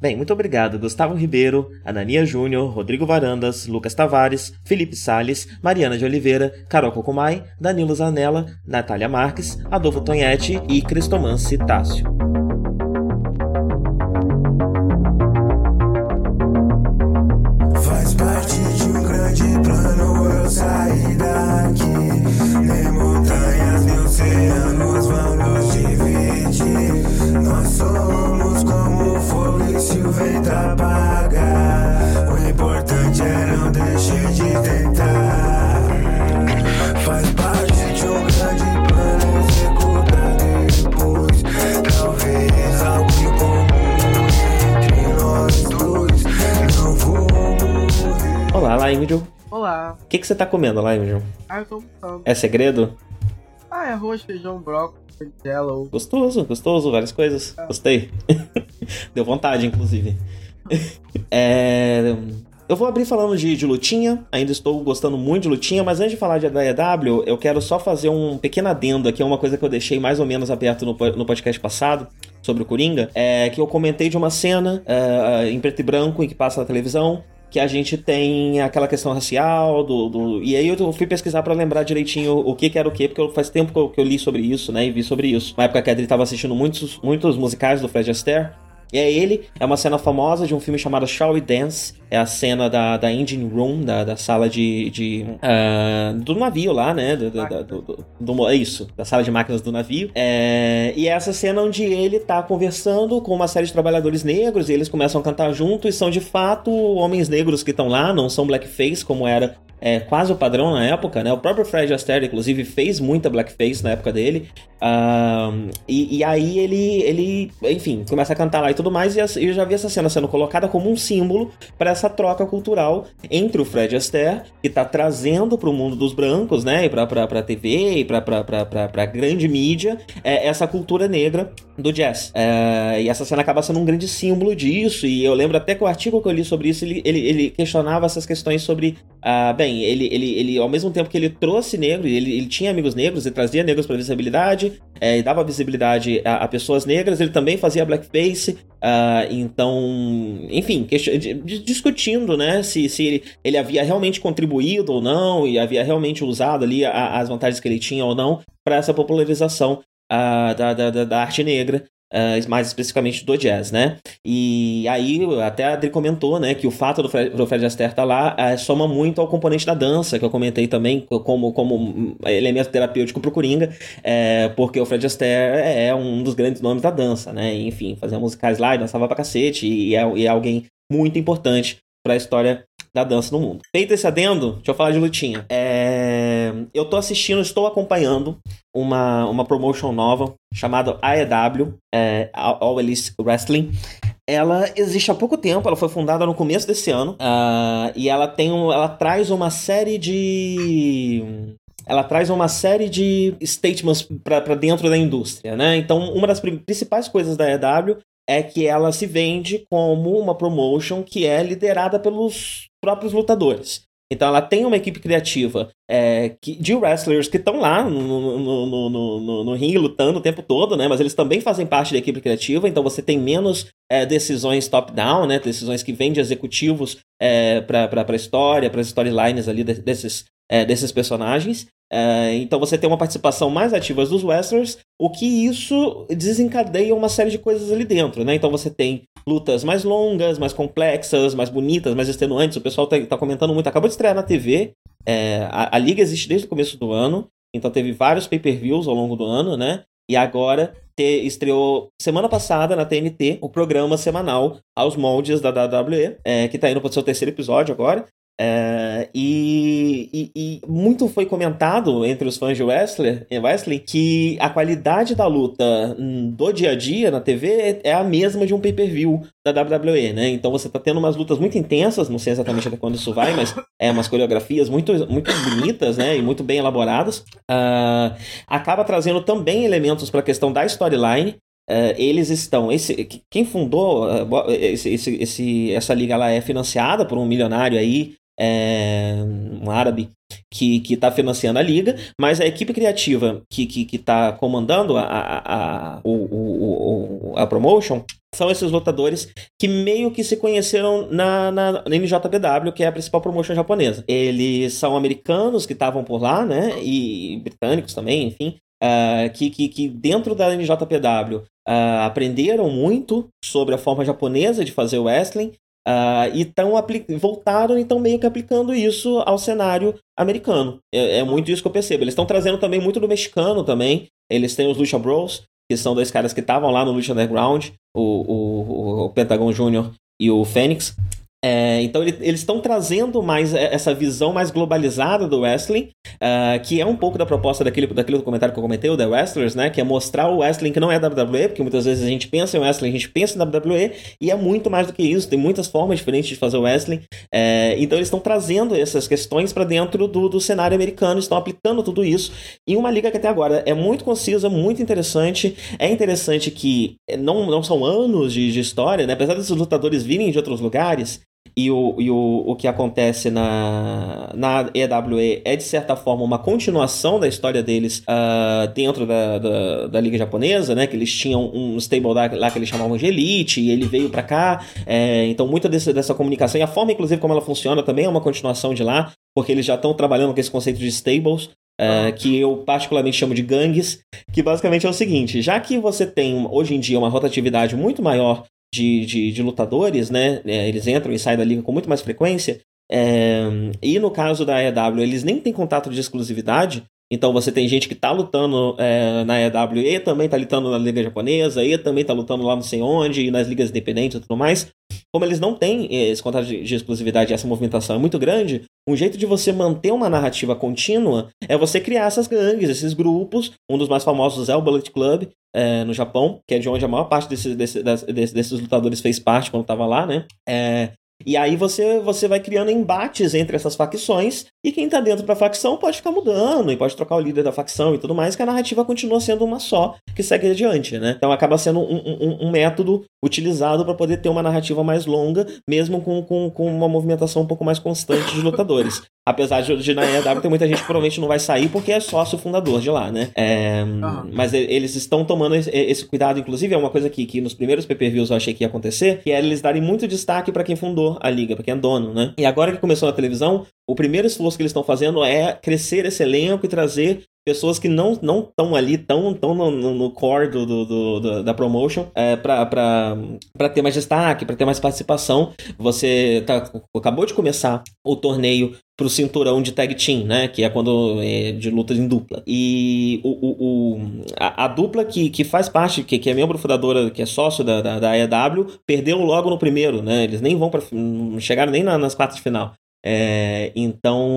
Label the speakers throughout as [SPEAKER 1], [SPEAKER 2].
[SPEAKER 1] Bem, muito obrigado Gustavo Ribeiro, Anania Júnior, Rodrigo Varandas, Lucas Tavares, Felipe Sales, Mariana de Oliveira, Carol Cocumai, Danilo Zanella, Natália Marques, Adolfo Tonhete e Cristoman Citácio. Que, que você tá comendo, Laimjo?
[SPEAKER 2] Ah, eu tô almoçando.
[SPEAKER 1] É segredo?
[SPEAKER 2] Ah, é arroz, feijão, brócolis, jello.
[SPEAKER 1] Gostoso, gostoso, várias coisas. Gostei. Deu vontade, inclusive. É, Eu vou abrir falando de, de lutinha, ainda estou gostando muito de lutinha, mas antes de falar de AEW, eu quero só fazer um pequeno adendo aqui, é uma coisa que eu deixei mais ou menos aberto no, no podcast passado, sobre o Coringa, é que eu comentei de uma cena é, em preto e branco em que passa na televisão, que a gente tem aquela questão racial, do, do- e aí eu fui pesquisar pra lembrar direitinho o que, que era o que, porque faz tempo que eu, que eu li sobre isso, né, e vi sobre isso. Na época que a Adri tava assistindo muitos, muitos musicais do Fred Astaire, e é ele, é uma cena famosa de um filme chamado Shall We Dance. É a cena da, da engine room, da, da sala de. de ah, do navio lá, né? Do, do, do- do- é isso, da sala de máquinas do navio. É, e é essa cena onde ele tá conversando com uma série de trabalhadores negros e eles começam a cantar junto e são de fato homens negros que estão lá, não são blackface como era é, quase o padrão na época, né? O próprio Fred Astaire, inclusive, fez muita blackface na época dele. E, e aí ele, ele, enfim, começa a cantar lá e tudo mais. E eu já vi essa cena sendo colocada como um símbolo para essa troca cultural entre o Fred Astaire, que tá trazendo para o mundo dos brancos, né? E pra, pra, pra TV e pra, pra, pra, pra, pra grande mídia, é, essa cultura negra do jazz. É, e essa cena acaba sendo um grande símbolo disso. E eu lembro até que o artigo que eu li sobre isso, ele, ele, ele questionava essas questões sobre ah, bem, ele, ele, ele, ao mesmo tempo que ele trouxe negro, ele, ele tinha amigos negros, ele trazia negros para visibilidade, é, e dava visibilidade a, a pessoas negras, ele também fazia blackface, ah, então, enfim, discutindo, né, se, se ele, ele havia realmente contribuído ou não, e havia realmente usado ali a- as vantagens que ele tinha ou não para essa popularização ah, da, da- da arte negra. Ah, mais especificamente do jazz, né? E aí, até a Adri comentou, né, que o fato do Fred, Fred Astaire estar lá eh, soma muito ao componente da dança, que eu comentei também como, como um elemento terapêutico pro Coringa, eh, porque o Fred Astaire é um dos grandes nomes da dança, né? Enfim, fazia musicais lá e dançava pra cacete, e é, e é alguém muito importante pra história da dança no mundo. Feito esse adendo, deixa eu falar de lutinha. É, eu tô assistindo, estou acompanhando uma, uma promotion nova chamada AEW, é, All Elite Wrestling. Ela existe há pouco tempo, ela foi fundada no começo desse ano, ah, e ela tem um, ela traz uma série de ela traz uma série de statements para dentro da indústria, né? Então, uma das pri- principais coisas da EW é que ela se vende como uma promotion que é liderada pelos próprios lutadores. Então ela tem uma equipe criativa é, que- de wrestlers que estão lá no, no, no, no, ringue lutando o tempo todo, né? Mas eles também fazem parte da equipe criativa, então você tem menos é, decisões top-down, né? Decisões que vêm de executivos é, para a história, para as storylines ali de- desses, é, desses personagens. É, então você tem uma participação mais ativa dos wrestlers, o que isso desencadeia uma série de coisas ali dentro, né? Então você tem lutas mais longas, mais complexas, mais bonitas, mais extenuantes. O pessoal tá, tá comentando muito. Acabou de estrear na TV. é, a, a liga existe desde o começo do ano, então teve vários pay-per-views ao longo do ano, né? E agora te- estreou semana passada na TNT o programa semanal aos moldes da WWE, é, que tá indo para o seu terceiro episódio agora. É, e, e, e, muito foi comentado entre os fãs de wrestler, wrestling que a qualidade da luta hum, do dia a dia na TV é a mesma de um pay-per-view da WWE, né? Então você tá tendo umas lutas muito intensas, não sei exatamente até quando isso vai, mas é umas coreografias muito, muito bonitas, né? E muito bem elaboradas. Uh, acaba trazendo também elementos para a questão da storyline. Uh, eles estão. Esse, quem fundou uh, esse, esse, essa liga lá é financiada por um milionário aí é, um árabe que está financiando a liga, mas a equipe criativa que está que, que tá comandando a, a, a, o, o, a promotion são esses lutadores que meio que se conheceram na, na, na NJPW, que é a principal promotion japonesa. Eles são americanos que estavam por lá, né? E britânicos também, enfim. Uh, que, que, que dentro da NJPW uh, ah, aprenderam muito sobre a forma japonesa de fazer o wrestling Uh, e tão voltaram e estão meio que aplicando isso ao cenário americano. É, é muito isso que eu percebo. Eles estão trazendo também muito do mexicano também. Eles têm os Lucha Bros, que são dois caras que estavam lá no Lucha Underground, o, o, o Pentagon Jr. e o Fênix. É, então ele, eles estão trazendo mais essa visão mais globalizada do wrestling, uh, que é um pouco da proposta daquele, daquele documentário que eu comentei, o The Wrestlers, né? Que é mostrar o wrestling que não é WWE, porque muitas vezes a gente pensa em wrestling, a gente pensa em WWE, e é muito mais do que isso, tem muitas formas diferentes de fazer wrestling. É, então eles estão trazendo essas questões para dentro do, do cenário americano, estão aplicando tudo isso em uma liga que até agora é muito concisa, muito interessante. É interessante que não, não são anos de, de história, né? Apesar desses lutadores virem de outros lugares, e o, e o, o que acontece na, na EWE é, de certa forma, uma continuação da história deles uh, dentro da, da, da, Liga Japonesa, né? Que eles tinham um stable lá, que eles chamavam de Elite, e ele veio para cá. É, então, muita desse, dessa comunicação, e a forma, inclusive, como ela funciona também é uma continuação de lá, porque eles já estão trabalhando com esse conceito de stables. Uh, que eu particularmente chamo de gangues, que basicamente é o seguinte: já que você tem hoje em dia uma rotatividade muito maior de, de, de lutadores, né? É, eles entram e saem da liga com muito mais frequência. É, e no caso da EW, eles nem têm contato de exclusividade. Então você tem gente que tá lutando é, na EW e também tá lutando na Liga Japonesa, e também tá lutando lá não sei onde, e nas ligas independentes e tudo mais. Como eles não têm esse contrato de, de exclusividade e essa movimentação é muito grande, um jeito de você manter uma narrativa contínua é você criar essas gangues, esses grupos. Um dos mais famosos é o Bullet Club, é, no Japão, que é de onde a maior parte desse, desse, desse, desses lutadores fez parte quando estava lá, né? É, e aí você, você vai criando embates entre essas facções, e quem tá dentro da facção pode ficar mudando, e pode trocar o líder da facção e tudo mais, que a narrativa continua sendo uma só, que segue adiante, né? Então acaba sendo um, um, um método utilizado para poder ter uma narrativa mais longa, mesmo com, com, com uma movimentação um pouco mais constante de lutadores. Apesar de, de na EW ter muita gente que provavelmente não vai sair porque é sócio fundador de lá, né? É, uhum. Mas eles estão tomando esse, esse, cuidado, inclusive, é uma coisa que, que nos primeiros PPVs eu achei que ia acontecer, que é eles darem muito destaque para quem fundou a liga, para quem é dono, né? E agora que começou na televisão, o primeiro esforço que eles estão fazendo é crescer esse elenco e trazer pessoas que não não estão ali, tão, tão no, no core do, do, do, da promotion, é, para ter mais destaque, para ter mais participação. Você tá, acabou de começar o torneio pro cinturão de tag team, né? Que é quando é de lutas em dupla. E o, o, o a, a, dupla que, que faz parte, que, que é membro fundadora, que é sócio da, da, da EW, perdeu logo no primeiro, né? Eles nem vão para não chegaram nem na, nas quartas de final. É, então,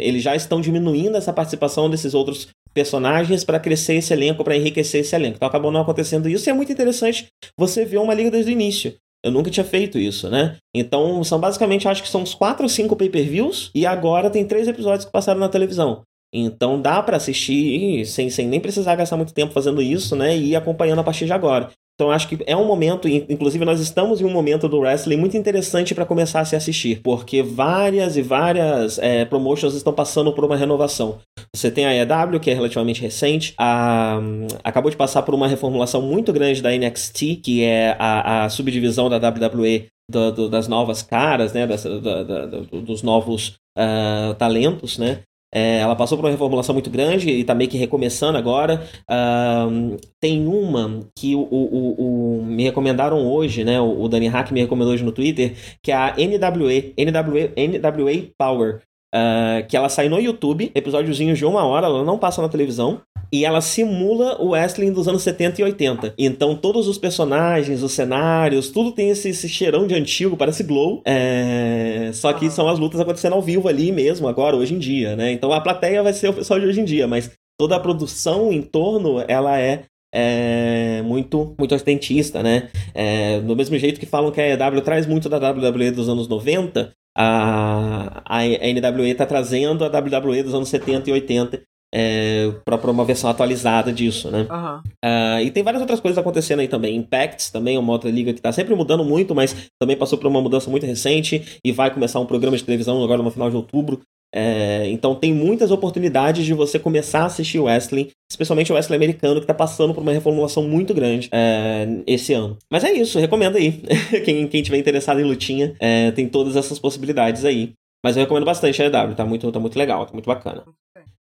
[SPEAKER 1] eles já estão diminuindo essa participação desses outros personagens para crescer esse elenco, para enriquecer esse elenco. Então acabou não acontecendo isso e é muito interessante você ver uma liga desde o início. Eu nunca tinha feito isso, né? Então, são basicamente, acho que são uns 4 ou 5 pay-per-views e agora tem três episódios que passaram na televisão. Então dá para assistir sem, sem nem precisar gastar muito tempo fazendo isso, né? E acompanhando a partir de agora. Então acho que é um momento, inclusive nós estamos em um momento do wrestling muito interessante para começar a se assistir, porque várias e várias é, promotions estão passando por uma renovação. Você tem a EW, que é relativamente recente, a, acabou de passar por uma reformulação muito grande da NXT, que é a, a subdivisão da WWE do, do, das novas caras, né, das, da, da, dos novos uh, talentos, né? É, ela passou por uma reformulação muito grande e está meio que recomeçando agora. Uh, tem uma que o, o, o, me recomendaram hoje, né? O, o Dani Hack me recomendou hoje no Twitter, que é a NWE, NWE, NWA Power. Uh, que ela sai no YouTube, episódiozinhos de uma hora, ela não passa na televisão. E ela simula o wrestling dos anos 70 e 80. Então todos os personagens, os cenários, tudo tem esse, esse cheirão de antigo, parece Glow. É... Só que são as lutas acontecendo ao vivo ali mesmo, agora, hoje em dia, né? Então a plateia vai ser o pessoal de hoje em dia, mas toda a produção em torno, ela é é, muito muito ostentista, né? É, do mesmo jeito que falam que a EW traz muito da WWE dos anos 90, a, a NWE está trazendo a WWE dos anos 70 e 80 é, para uma versão atualizada disso, né?
[SPEAKER 2] Aham.
[SPEAKER 1] Ah, e tem várias outras coisas acontecendo aí também. Impacts também é uma outra liga que tá sempre mudando muito, mas também passou por uma mudança muito recente e vai começar um programa de televisão agora no final de outubro. É, então tem muitas oportunidades de você começar a assistir o wrestling, especialmente o wrestling americano, que tá passando por uma reformulação muito grande é, esse ano. Mas é isso, recomendo aí. quem, quem tiver interessado em lutinha, é, tem todas essas possibilidades aí. Mas eu recomendo bastante a EW, tá muito, tá muito legal, tá muito bacana.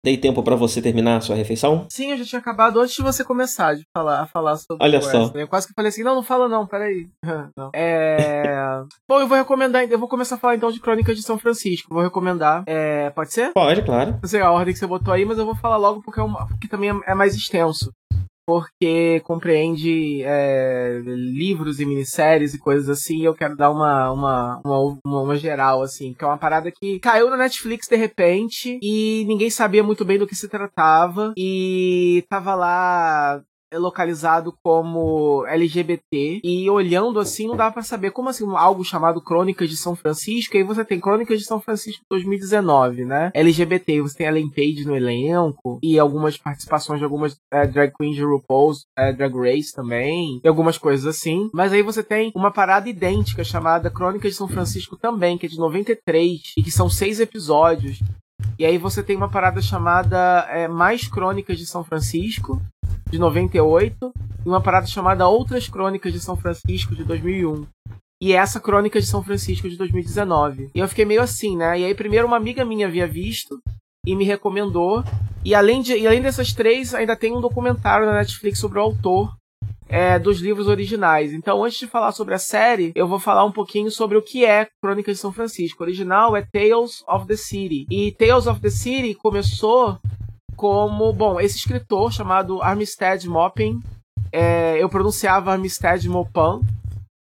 [SPEAKER 1] Dei tempo pra você terminar a sua refeição?
[SPEAKER 2] Sim, eu já tinha acabado antes de você começar de falar, a falar sobre
[SPEAKER 1] Olha
[SPEAKER 2] o
[SPEAKER 1] só.
[SPEAKER 2] wrestling. Eu quase que falei assim, não, não fala não, peraí. Não. É... Bom, eu vou recomendar, eu vou começar a falar então de Crônicas de São Francisco. Vou recomendar, é... pode ser?
[SPEAKER 1] Pode, claro.
[SPEAKER 2] Não sei a ordem que você botou aí, mas eu vou falar logo porque, é uma... porque também é mais extenso. Porque compreende é, livros e minisséries e coisas assim, e eu quero dar uma, uma, uma, uma, uma geral, assim, que é uma parada que caiu na Netflix de repente e ninguém sabia muito bem do que se tratava, e tava lá localizado como LGBT e olhando assim não dá pra saber como assim algo chamado Crônicas de São Francisco e aí você tem Crônicas de São Francisco 2019, né? LGBT, você tem Ellen Page no elenco e algumas participações de algumas é, drag queens de RuPaul's é, Drag Race também e algumas coisas assim. Mas aí você tem uma parada idêntica chamada Crônicas de São Francisco também, que é de 93 e que são seis episódios. E aí você tem uma parada chamada é, Mais Crônicas de São Francisco, de 98, e uma parada chamada Outras Crônicas de São Francisco, de 2001. E essa Crônica de São Francisco, de 2019. E eu fiquei meio assim, né? E aí, primeiro, uma amiga minha havia visto e me recomendou. E além, de, e além dessas três, ainda tem um documentário na Netflix sobre o autor é, dos livros originais. Então, antes de falar sobre a série, eu vou falar um pouquinho sobre o que é Crônicas de São Francisco. O original é Tales of the City. E Tales of the City começou como, bom, esse escritor chamado Armistead Maupin, é, eu pronunciava Armistead Maupin,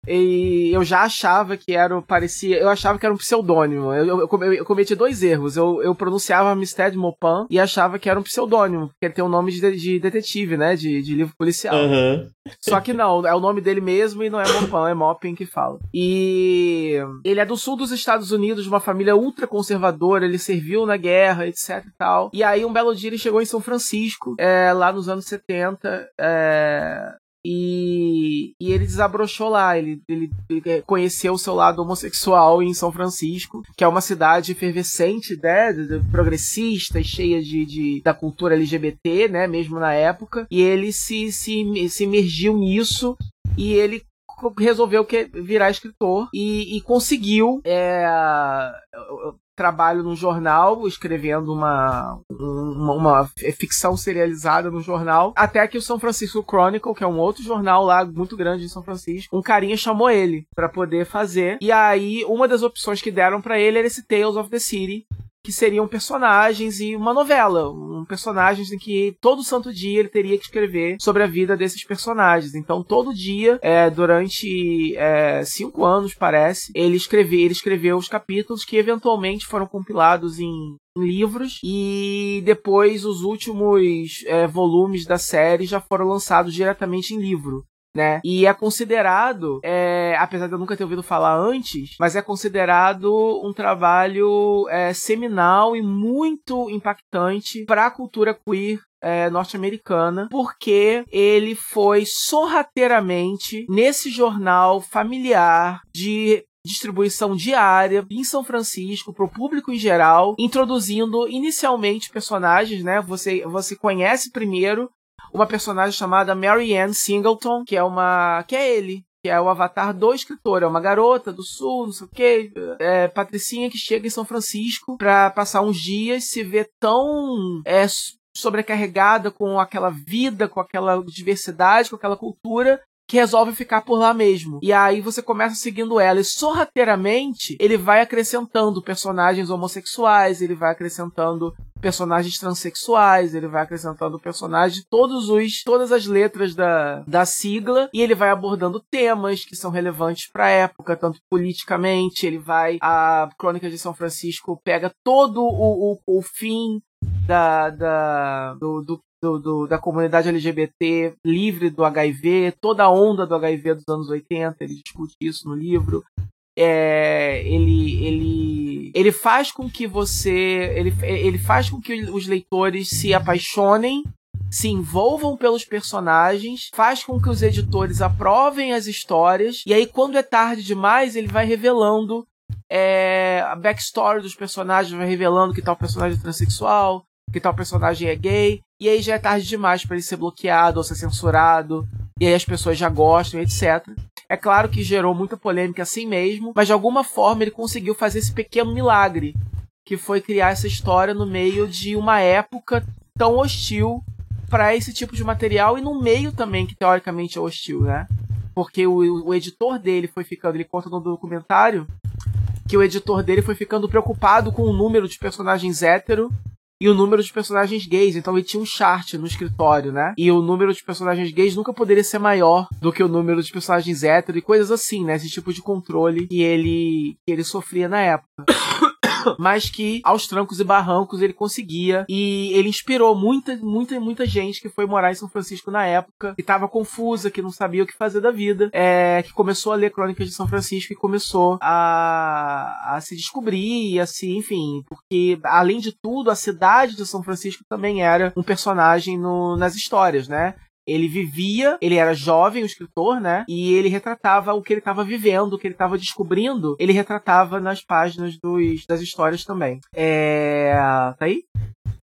[SPEAKER 2] e eu já achava que era, parecia, eu achava que era um pseudônimo. Eu, eu, eu come- eu cometi dois erros. Eu, eu pronunciava Armistead Maupin e achava que era um pseudônimo, porque ele tem o nome de, de detetive, né, de, de livro policial.
[SPEAKER 1] Aham.
[SPEAKER 2] Só que não, é o nome dele mesmo e não é Maupin, é Maupin que fala. E ele é do sul dos Estados Unidos, de uma família ultra conservadora, ele serviu na guerra, etc e tal. E aí um belo dia ele chegou em São Francisco, é, lá nos anos 70, é, e, e ele desabrochou lá, ele, ele, ele conheceu o seu lado homossexual em São Francisco, que é uma cidade efervescente, né, progressista e cheia de, de- da cultura LGBT, né, mesmo na época, e ele se, se, se imergiu nisso e ele resolveu que, virar escritor e, e conseguiu é, trabalho num jornal escrevendo uma, uma, uma ficção serializada no jornal até que o São Francisco Chronicle que é um outro jornal lá muito grande em São Francisco um carinha chamou ele pra poder fazer. E aí uma das opções que deram pra ele era esse Tales of the City que seriam personagens e uma novela, um personagens em que todo santo dia ele teria que escrever sobre a vida desses personagens. Então todo dia, é, durante é, cinco anos parece, ele escreveu, ele escreveu os capítulos que eventualmente foram compilados em livros e depois os últimos é, volumes da série já foram lançados diretamente em livro. Né? E é considerado, é, apesar de eu nunca ter ouvido falar antes, mas é considerado um trabalho é, seminal e muito impactante para a cultura queer é, norte-americana, porque ele foi sorrateiramente nesse jornal familiar de distribuição diária em São Francisco para o público em geral, introduzindo inicialmente personagens, né? Você você conhece primeiro uma personagem chamada Mary Ann Singleton, que é uma que é ele, que é o avatar do escritor, é uma garota do sul, não sei o que, é, patricinha que chega em São Francisco para passar uns dias, se vê tão é, sobrecarregada com aquela vida, com aquela diversidade, com aquela cultura, que resolve ficar por lá mesmo. E aí você começa seguindo ela. E sorrateiramente ele vai acrescentando personagens homossexuais, ele vai acrescentando personagens transexuais, ele vai acrescentando personagens, todos os, todas as letras da, da sigla, e ele vai abordando temas que são relevantes para a época, tanto politicamente, ele vai. A Crônica de São Francisco pega todo o, o, o fim da, da, do, do, do, do, da comunidade LGBT livre do HIV, toda a onda do HIV dos anos 80, ele discute isso no livro. É, ele, ele, ele faz com que você. Ele, ele faz com que os leitores se apaixonem se envolvam pelos personagens, faz com que os editores aprovem as histórias, e aí, quando é tarde demais, ele vai revelando é, a backstory dos personagens, vai revelando que tal personagem é transexual, que tal personagem é gay, e aí já é tarde demais para ele ser bloqueado ou ser censurado, e aí as pessoas já gostam, etc. É claro que gerou muita polêmica assim mesmo, mas de alguma forma ele conseguiu fazer esse pequeno milagre, que foi criar essa história no meio de uma época tão hostil para esse tipo de material e no meio também que teoricamente é hostil, né? Porque o, o editor dele foi ficando, ele conta no documentário que o editor dele foi ficando preocupado com o número de personagens hétero e o número de personagens gays. Então ele tinha um chart no escritório, né? E o número de personagens gays nunca poderia ser maior do que o número de personagens hétero e coisas assim, né? Esse tipo de controle que ele, que ele sofria na época. mas que aos trancos e barrancos ele conseguia e ele inspirou muita, muita, muita gente que foi morar em São Francisco na época, que estava confusa, que não sabia o que fazer da vida, é, que começou a ler Crônicas de São Francisco e começou a, a se descobrir, a se, enfim, porque além de tudo, a cidade de São Francisco também era um personagem no, nas histórias, né? Ele vivia, ele era jovem, o escritor, né? E ele retratava o que ele estava vivendo, o que ele estava descobrindo, ele retratava nas páginas dos, das histórias também. É. Tá aí?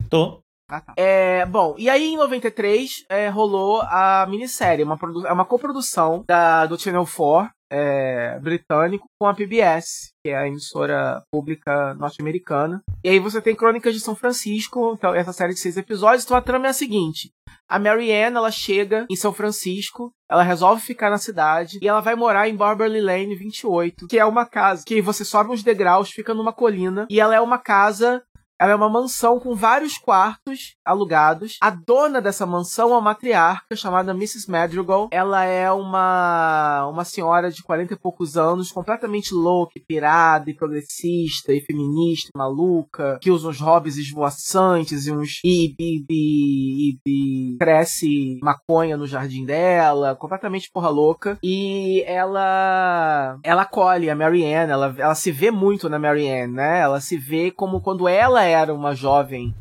[SPEAKER 1] Tô.
[SPEAKER 2] Ah, tá. É, bom, e aí em 93 é, rolou a minissérie, uma, é uma coprodução da, do Channel 4 é, britânico com a PBS, que é a emissora pública norte-americana. E aí você tem Crônicas de São Francisco, então essa série de seis episódios. Então a trama é a seguinte: a Marianne, ela chega em São Francisco, ela resolve ficar na cidade e ela vai morar em Barberly Lane 28, que é uma casa que você sobe uns degraus, fica numa colina e ela é uma casa ela é uma mansão com vários quartos alugados. A dona dessa mansão é uma matriarca chamada Mrs. Madrigal. Ela é uma uma senhora de 40 e poucos anos, completamente louca, pirada e progressista e feminista, maluca, que usa uns hobbies esvoaçantes e uns e, e, e, e cresce maconha no jardim dela, completamente porra louca. E ela ela acolhe a Marianne, ela, ela se vê muito na Marianne, né? Ela se vê como quando ela era uma jovem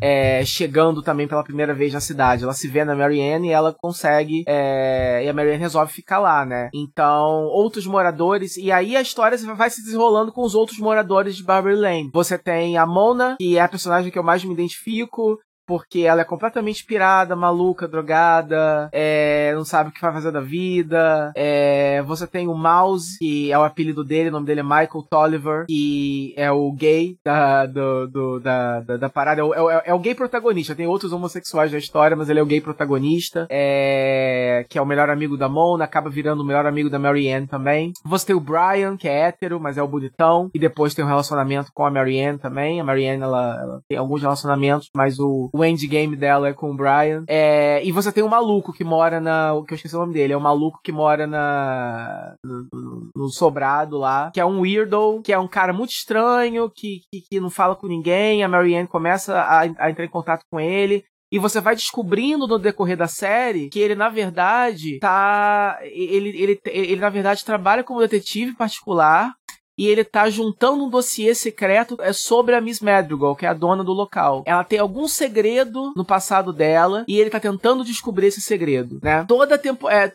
[SPEAKER 2] é, chegando também pela primeira vez na cidade. Ela se vê na Marianne e ela consegue. É, e a Marianne resolve ficar lá, né? Então, outros moradores. E aí a história vai se desenrolando com os outros moradores de Barbary Lane. Você tem a Mona, que é a personagem que eu mais me identifico porque ela é completamente pirada, maluca, drogada, é, não sabe o que vai fazer da vida. É, você tem o Mouse, que é o apelido dele, o nome dele é Michael Tolliver, que é o gay da, do, do, da, da, da, parada. É o, é, é o, gay protagonista. Tem outros homossexuais na história, mas ele é o gay protagonista. É, que é o melhor amigo da Mona, acaba virando o melhor amigo da Marianne também. Você tem o Brian, que é hétero, mas é o bonitão. E depois tem um relacionamento com a Marianne também. A Marianne, ela, ela tem alguns relacionamentos, mas o o endgame dela é com o Brian. É, e você tem um maluco que mora na. que eu esqueci o nome dele. É um maluco que mora na. no, no sobrado lá. Que é um weirdo, que é um cara muito estranho, que, que, que não fala com ninguém. A Marianne começa a, a entrar em contato com ele. E você vai descobrindo no decorrer da série que ele, na verdade, tá. Ele, ele, ele, ele na verdade, trabalha como detetive particular e ele tá juntando um dossiê secreto é sobre a Miss Madrigal, que é a dona do local. Ela tem algum segredo no passado dela e ele tá tentando descobrir esse segredo, né? Toda tempo, é,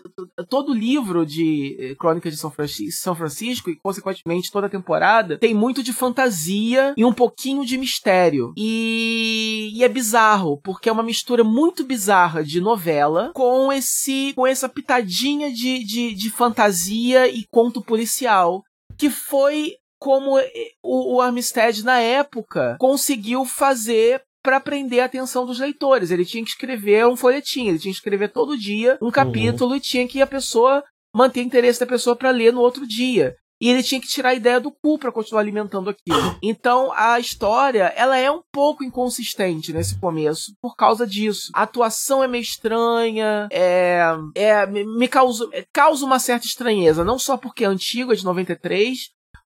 [SPEAKER 2] todo livro de eh, Crônicas de São Francisco, São Francisco e consequentemente toda temporada tem muito de fantasia e um pouquinho de mistério. E, e é bizarro, porque é uma mistura muito bizarra de novela com esse com essa pitadinha de, de, de fantasia e conto policial que foi como o, o Armistead, na época, conseguiu fazer para prender a atenção dos leitores. Ele tinha que escrever um folhetim, ele tinha que escrever todo dia um capítulo uhum. e tinha que a pessoa manter interesse da pessoa para ler no outro dia. E ele tinha que tirar a ideia do cu para continuar alimentando aquilo. Então a história, ela é um pouco inconsistente nesse começo por causa disso. A atuação é meio estranha, é, é me causa, causa uma certa estranheza, não só porque é antigo, é de 93,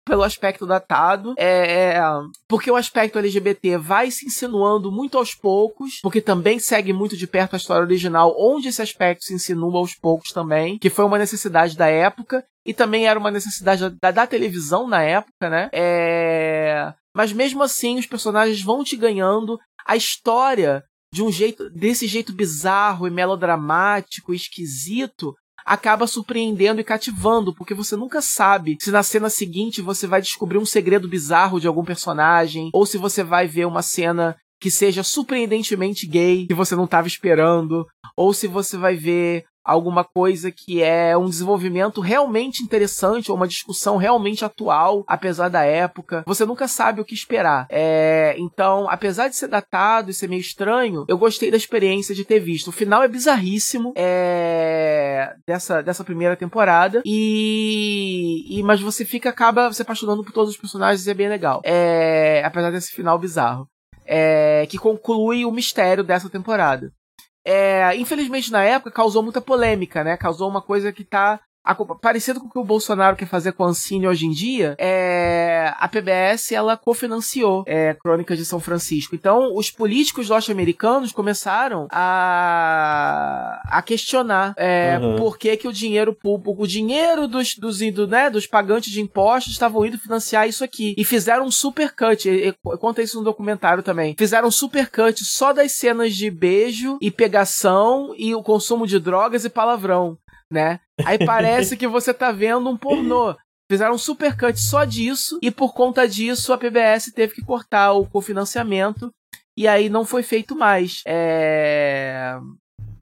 [SPEAKER 2] pelo aspecto datado, é, é, porque o aspecto LGBT vai se insinuando muito aos poucos, porque também segue muito de perto a história original, onde esse aspecto se insinua aos poucos também, que foi uma necessidade da época, e também era uma necessidade da, da televisão na época, né? É... Mas mesmo assim, os personagens vão te ganhando a história de um jeito, desse jeito bizarro e melodramático, esquisito, acaba surpreendendo e cativando, porque você nunca sabe se na cena seguinte você vai descobrir um segredo bizarro de algum personagem, ou se você vai ver uma cena que seja surpreendentemente gay, que você não estava esperando, ou se você vai ver alguma coisa que é um desenvolvimento realmente interessante ou uma discussão realmente atual, apesar da época. Você nunca sabe o que esperar. É, então, apesar de ser datado e ser meio estranho, eu gostei da experiência de ter visto. O final é bizarríssimo é, dessa, dessa primeira temporada e, e mas você fica acaba se apaixonando por todos os personagens e é bem legal. É, apesar desse final bizarro. É, que conclui o mistério dessa temporada é, infelizmente na época causou muita polêmica, né? Causou uma coisa que tá a, parecido com o que o Bolsonaro quer fazer com a Ancine hoje em dia, é, a PBS ela cofinanciou é, Crônicas de São Francisco. Então, os políticos norte-americanos começaram a, a questionar é, uhum. por que, que o dinheiro público, o dinheiro dos, dos, do, né, dos pagantes de impostos estavam indo financiar isso aqui. E fizeram um super cut. Conta isso no documentário também. Fizeram um super cut só das cenas de beijo e pegação e o consumo de drogas e palavrão né? Aí parece que você tá vendo um pornô. Fizeram um supercut só disso, e por conta disso a PBS teve que cortar o cofinanciamento, e aí não foi feito mais. É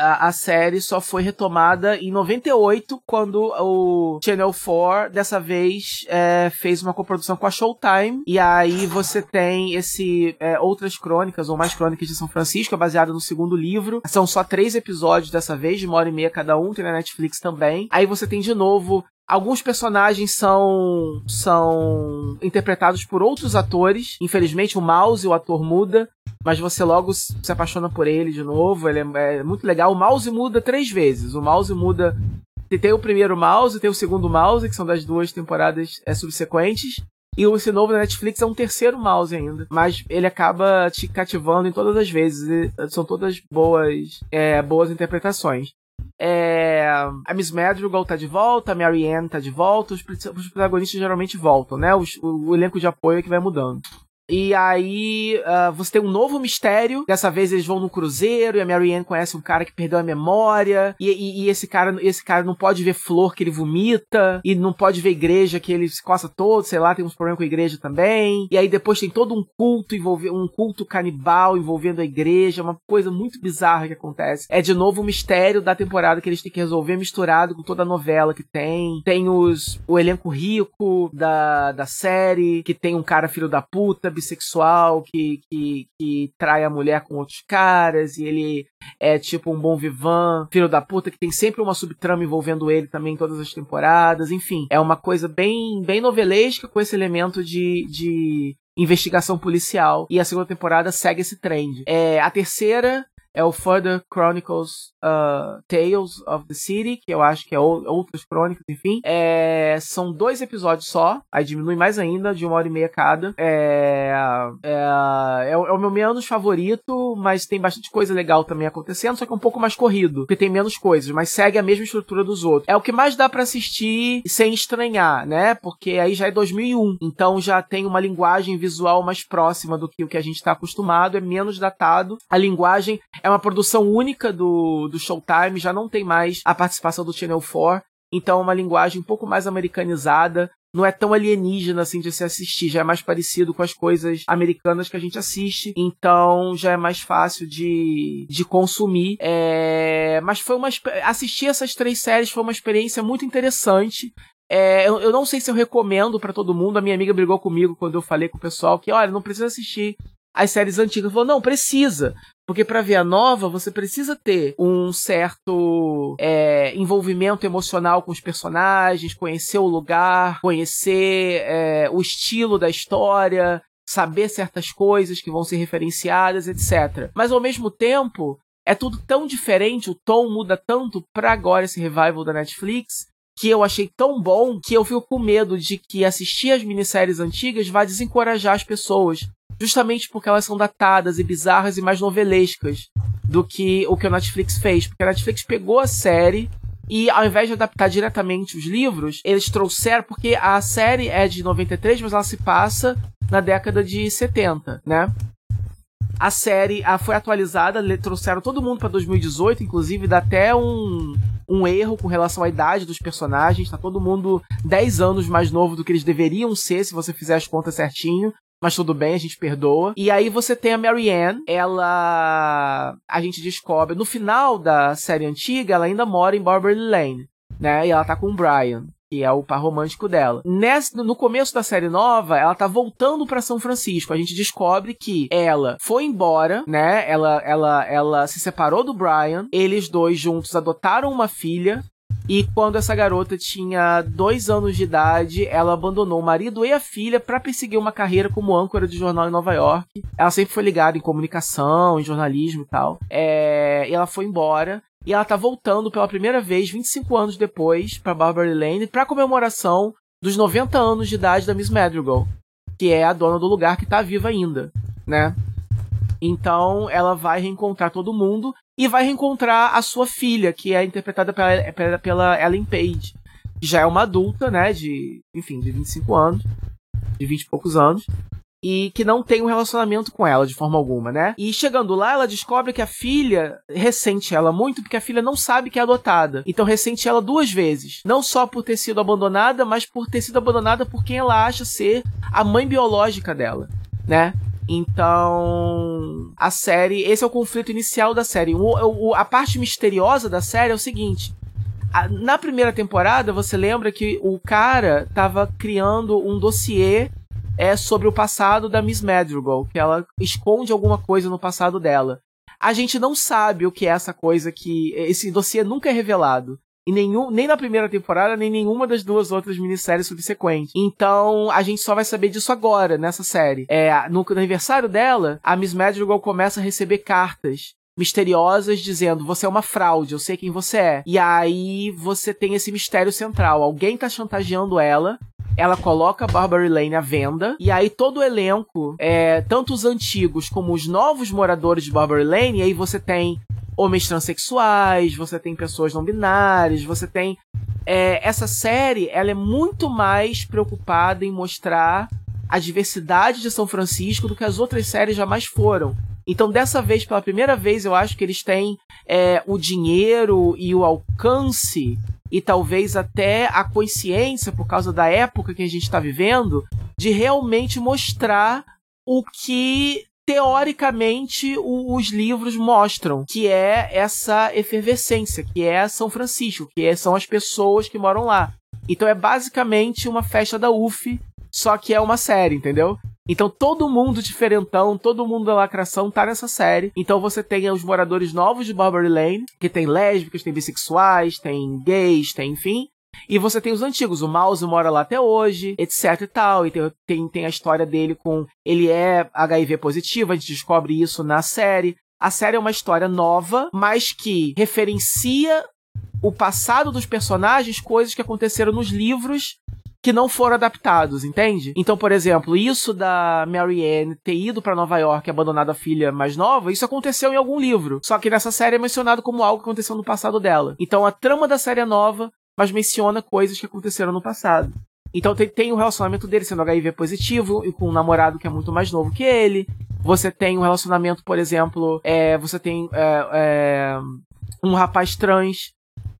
[SPEAKER 2] a, a, série só foi retomada em 98, quando o Channel 4, dessa vez, é, fez uma coprodução com a Showtime. E aí você tem esse é, outras crônicas, ou mais crônicas de São Francisco, é baseado no segundo livro. São só três episódios dessa vez, de uma hora e meia cada um, tem na Netflix também. Aí você tem de novo Alguns personagens são são interpretados por outros atores. Infelizmente, o Mouse, o ator muda, mas você logo se apaixona por ele de novo. Ele é, é muito legal. O Mouse muda três vezes. O Mouse muda. Tem o primeiro Mouse, tem o segundo Mouse, que são das duas temporadas é, subsequentes. E esse novo da Netflix é um terceiro mouse ainda. Mas ele acaba te cativando em todas as vezes. E são todas boas, é, boas interpretações. É, a Miss Madrigal tá de volta, a Mary Ann tá de volta, os, os protagonistas geralmente voltam, né? Os, o, o elenco de apoio é que vai mudando. E aí uh, você tem um novo mistério. Dessa vez eles vão no cruzeiro e a Marianne conhece um cara que perdeu a memória. E, e, e, esse cara esse cara não pode ver flor que ele vomita. E não pode ver igreja que ele se coça todo. Sei lá, tem uns problemas com a igreja também. E aí depois tem todo um culto envolvendo um culto canibal envolvendo a igreja. Uma coisa muito bizarra que acontece. É de novo o mistério da temporada que eles têm que resolver misturado com toda a novela que tem. Tem os o elenco rico da, da série, que tem um cara filho da puta, bissexual que, que, que trai a mulher com outros caras e ele é tipo um bom vivan, filho da puta, que tem sempre uma subtrama envolvendo ele também em todas as temporadas. Enfim, é uma coisa bem, bem novelesca com esse elemento de, de investigação policial. E a segunda temporada segue esse trend. É, a terceira é o Further Chronicles uh, Tales of the City, que eu acho que é outras crônicas, enfim. É, são dois episódios só, aí diminui mais ainda, de uma hora e meia cada. É, é, é, é o meu menos favorito, mas tem bastante coisa legal também acontecendo, só que é um pouco mais corrido, porque tem menos coisas, mas segue a mesma estrutura dos outros. É o que mais dá para assistir sem estranhar, né? Porque aí já é 2001, então já tem uma linguagem visual mais próxima do que o que a gente está acostumado, é menos datado. A linguagem é uma produção única do, do Showtime, já não tem mais a participação do Channel 4. Então é uma linguagem um pouco mais americanizada. Não é tão alienígena assim de se assistir, já é mais parecido com as coisas americanas que a gente assiste. Então já é mais fácil de, de consumir. É... Mas foi uma. Assistir essas três séries foi uma experiência muito interessante. É, eu, eu, não sei se eu recomendo para todo mundo. A minha amiga brigou comigo quando eu falei com o pessoal que, olha, não precisa assistir as séries antigas. Falou, não, precisa. Porque para ver a nova, você precisa ter um certo é, envolvimento emocional com os personagens, conhecer o lugar, conhecer é, o estilo da história, saber certas coisas que vão ser referenciadas, etc. Mas ao mesmo tempo, é tudo tão diferente, o tom muda tanto para agora esse revival da Netflix, que eu achei tão bom que eu fico com medo de que assistir as minisséries antigas vá desencorajar as pessoas justamente porque elas são datadas e bizarras e mais novelescas do que o que a Netflix fez. Porque a Netflix pegou a série e ao invés de adaptar diretamente os livros, eles trouxeram, porque a série é de 93, mas ela se passa na década de 70, né? A série a, foi atualizada, trouxeram todo mundo para 2018, inclusive dá até um, um erro com relação à idade dos personagens. Tá todo mundo 10 anos mais novo do que eles deveriam ser, se você fizer as contas certinho mas tudo bem, a gente perdoa. E aí você tem a Marianne, ela. A gente descobre, no final da série antiga, ela ainda mora em Barberry Lane, né? E ela tá com o Brian. Que é o par romântico dela. Nesse, no começo da série nova, ela tá voltando para São Francisco. A gente descobre que ela foi embora, né? Ela, ela, ela se separou do Brian. Eles dois juntos adotaram uma filha. E quando essa garota tinha dois anos de idade, ela abandonou o marido e a filha para perseguir uma carreira como âncora de jornal em Nova York. Ela sempre foi ligada em comunicação, em jornalismo e tal. É... E ela foi embora. E ela tá voltando pela primeira vez, 25 anos depois, para Barbary Lane, pra comemoração dos 90 anos de idade da Miss Madrigal, que é a dona do lugar que tá viva ainda, né? Então ela vai reencontrar todo mundo e vai reencontrar a sua filha, que é interpretada pela, pela Ellen Page, que já é uma adulta, né, de, enfim, de 25 anos, de 20 e poucos anos, e que não tem um relacionamento com ela de forma alguma, né? E chegando lá, ela descobre que a filha ressente ela muito porque a filha não sabe que é adotada. Então ressente ela duas vezes, não só por ter sido abandonada, mas por ter sido abandonada por quem ela acha ser a mãe biológica dela, né? Então, a série, esse é o conflito inicial da série. O, o, a parte misteriosa da série é o seguinte: na primeira temporada, você lembra que o cara estava criando um dossiê é, sobre o passado da Miss Madrigal, que ela esconde alguma coisa no passado dela. A gente não sabe o que é essa coisa que. Esse dossiê nunca é revelado em nenhum, nem na primeira temporada, nem nenhuma das duas outras minisséries subsequentes. Então, a gente só vai saber disso agora, nessa série. É, no, no aniversário dela, a Miss Madrigal começa a receber cartas misteriosas dizendo você é uma fraude, eu sei quem você é. E aí você tem esse mistério central. Alguém tá chantageando ela. Ela coloca Barbary Lane à venda. E aí todo o elenco, é, tanto os antigos como os novos moradores de Barbary Lane, e aí você tem homens transexuais, você tem pessoas não binárias, você tem. É, essa série ela é muito mais preocupada em mostrar a diversidade de São Francisco do que as outras séries jamais foram. Então, dessa vez, pela primeira vez, eu acho que eles têm é, o dinheiro e o alcance e talvez até a consciência, por causa da época que a gente está vivendo, de realmente mostrar o que teoricamente os livros mostram, que é essa efervescência, que é São Francisco, que é, são as pessoas que moram lá. Então é basicamente uma festa da UF, só que é uma série, entendeu? Então todo mundo diferentão, todo mundo da lacração tá nessa série. Então você tem os moradores novos de Barbary Lane, que tem lésbicas, tem bissexuais, tem gays, tem enfim. E você tem os antigos, o Mouse mora lá até hoje, etc e tal. E tem, tem, tem a história dele com. Ele é HIV positivo, a gente descobre isso na série. A série é uma história nova, mas que referencia o passado dos personagens, coisas que aconteceram nos livros que não foram adaptados, entende? Então, por exemplo, isso da Marianne ter ido para Nova York e abandonado a filha mais nova, isso aconteceu em algum livro. Só que nessa série é mencionado como algo que aconteceu no passado dela. Então, a trama da série é nova, mas menciona coisas que aconteceram no passado. Então tem, tem o relacionamento dele sendo HIV positivo e com um namorado que é muito mais novo que ele. Você tem um relacionamento, por exemplo, é, você tem é, é, um rapaz trans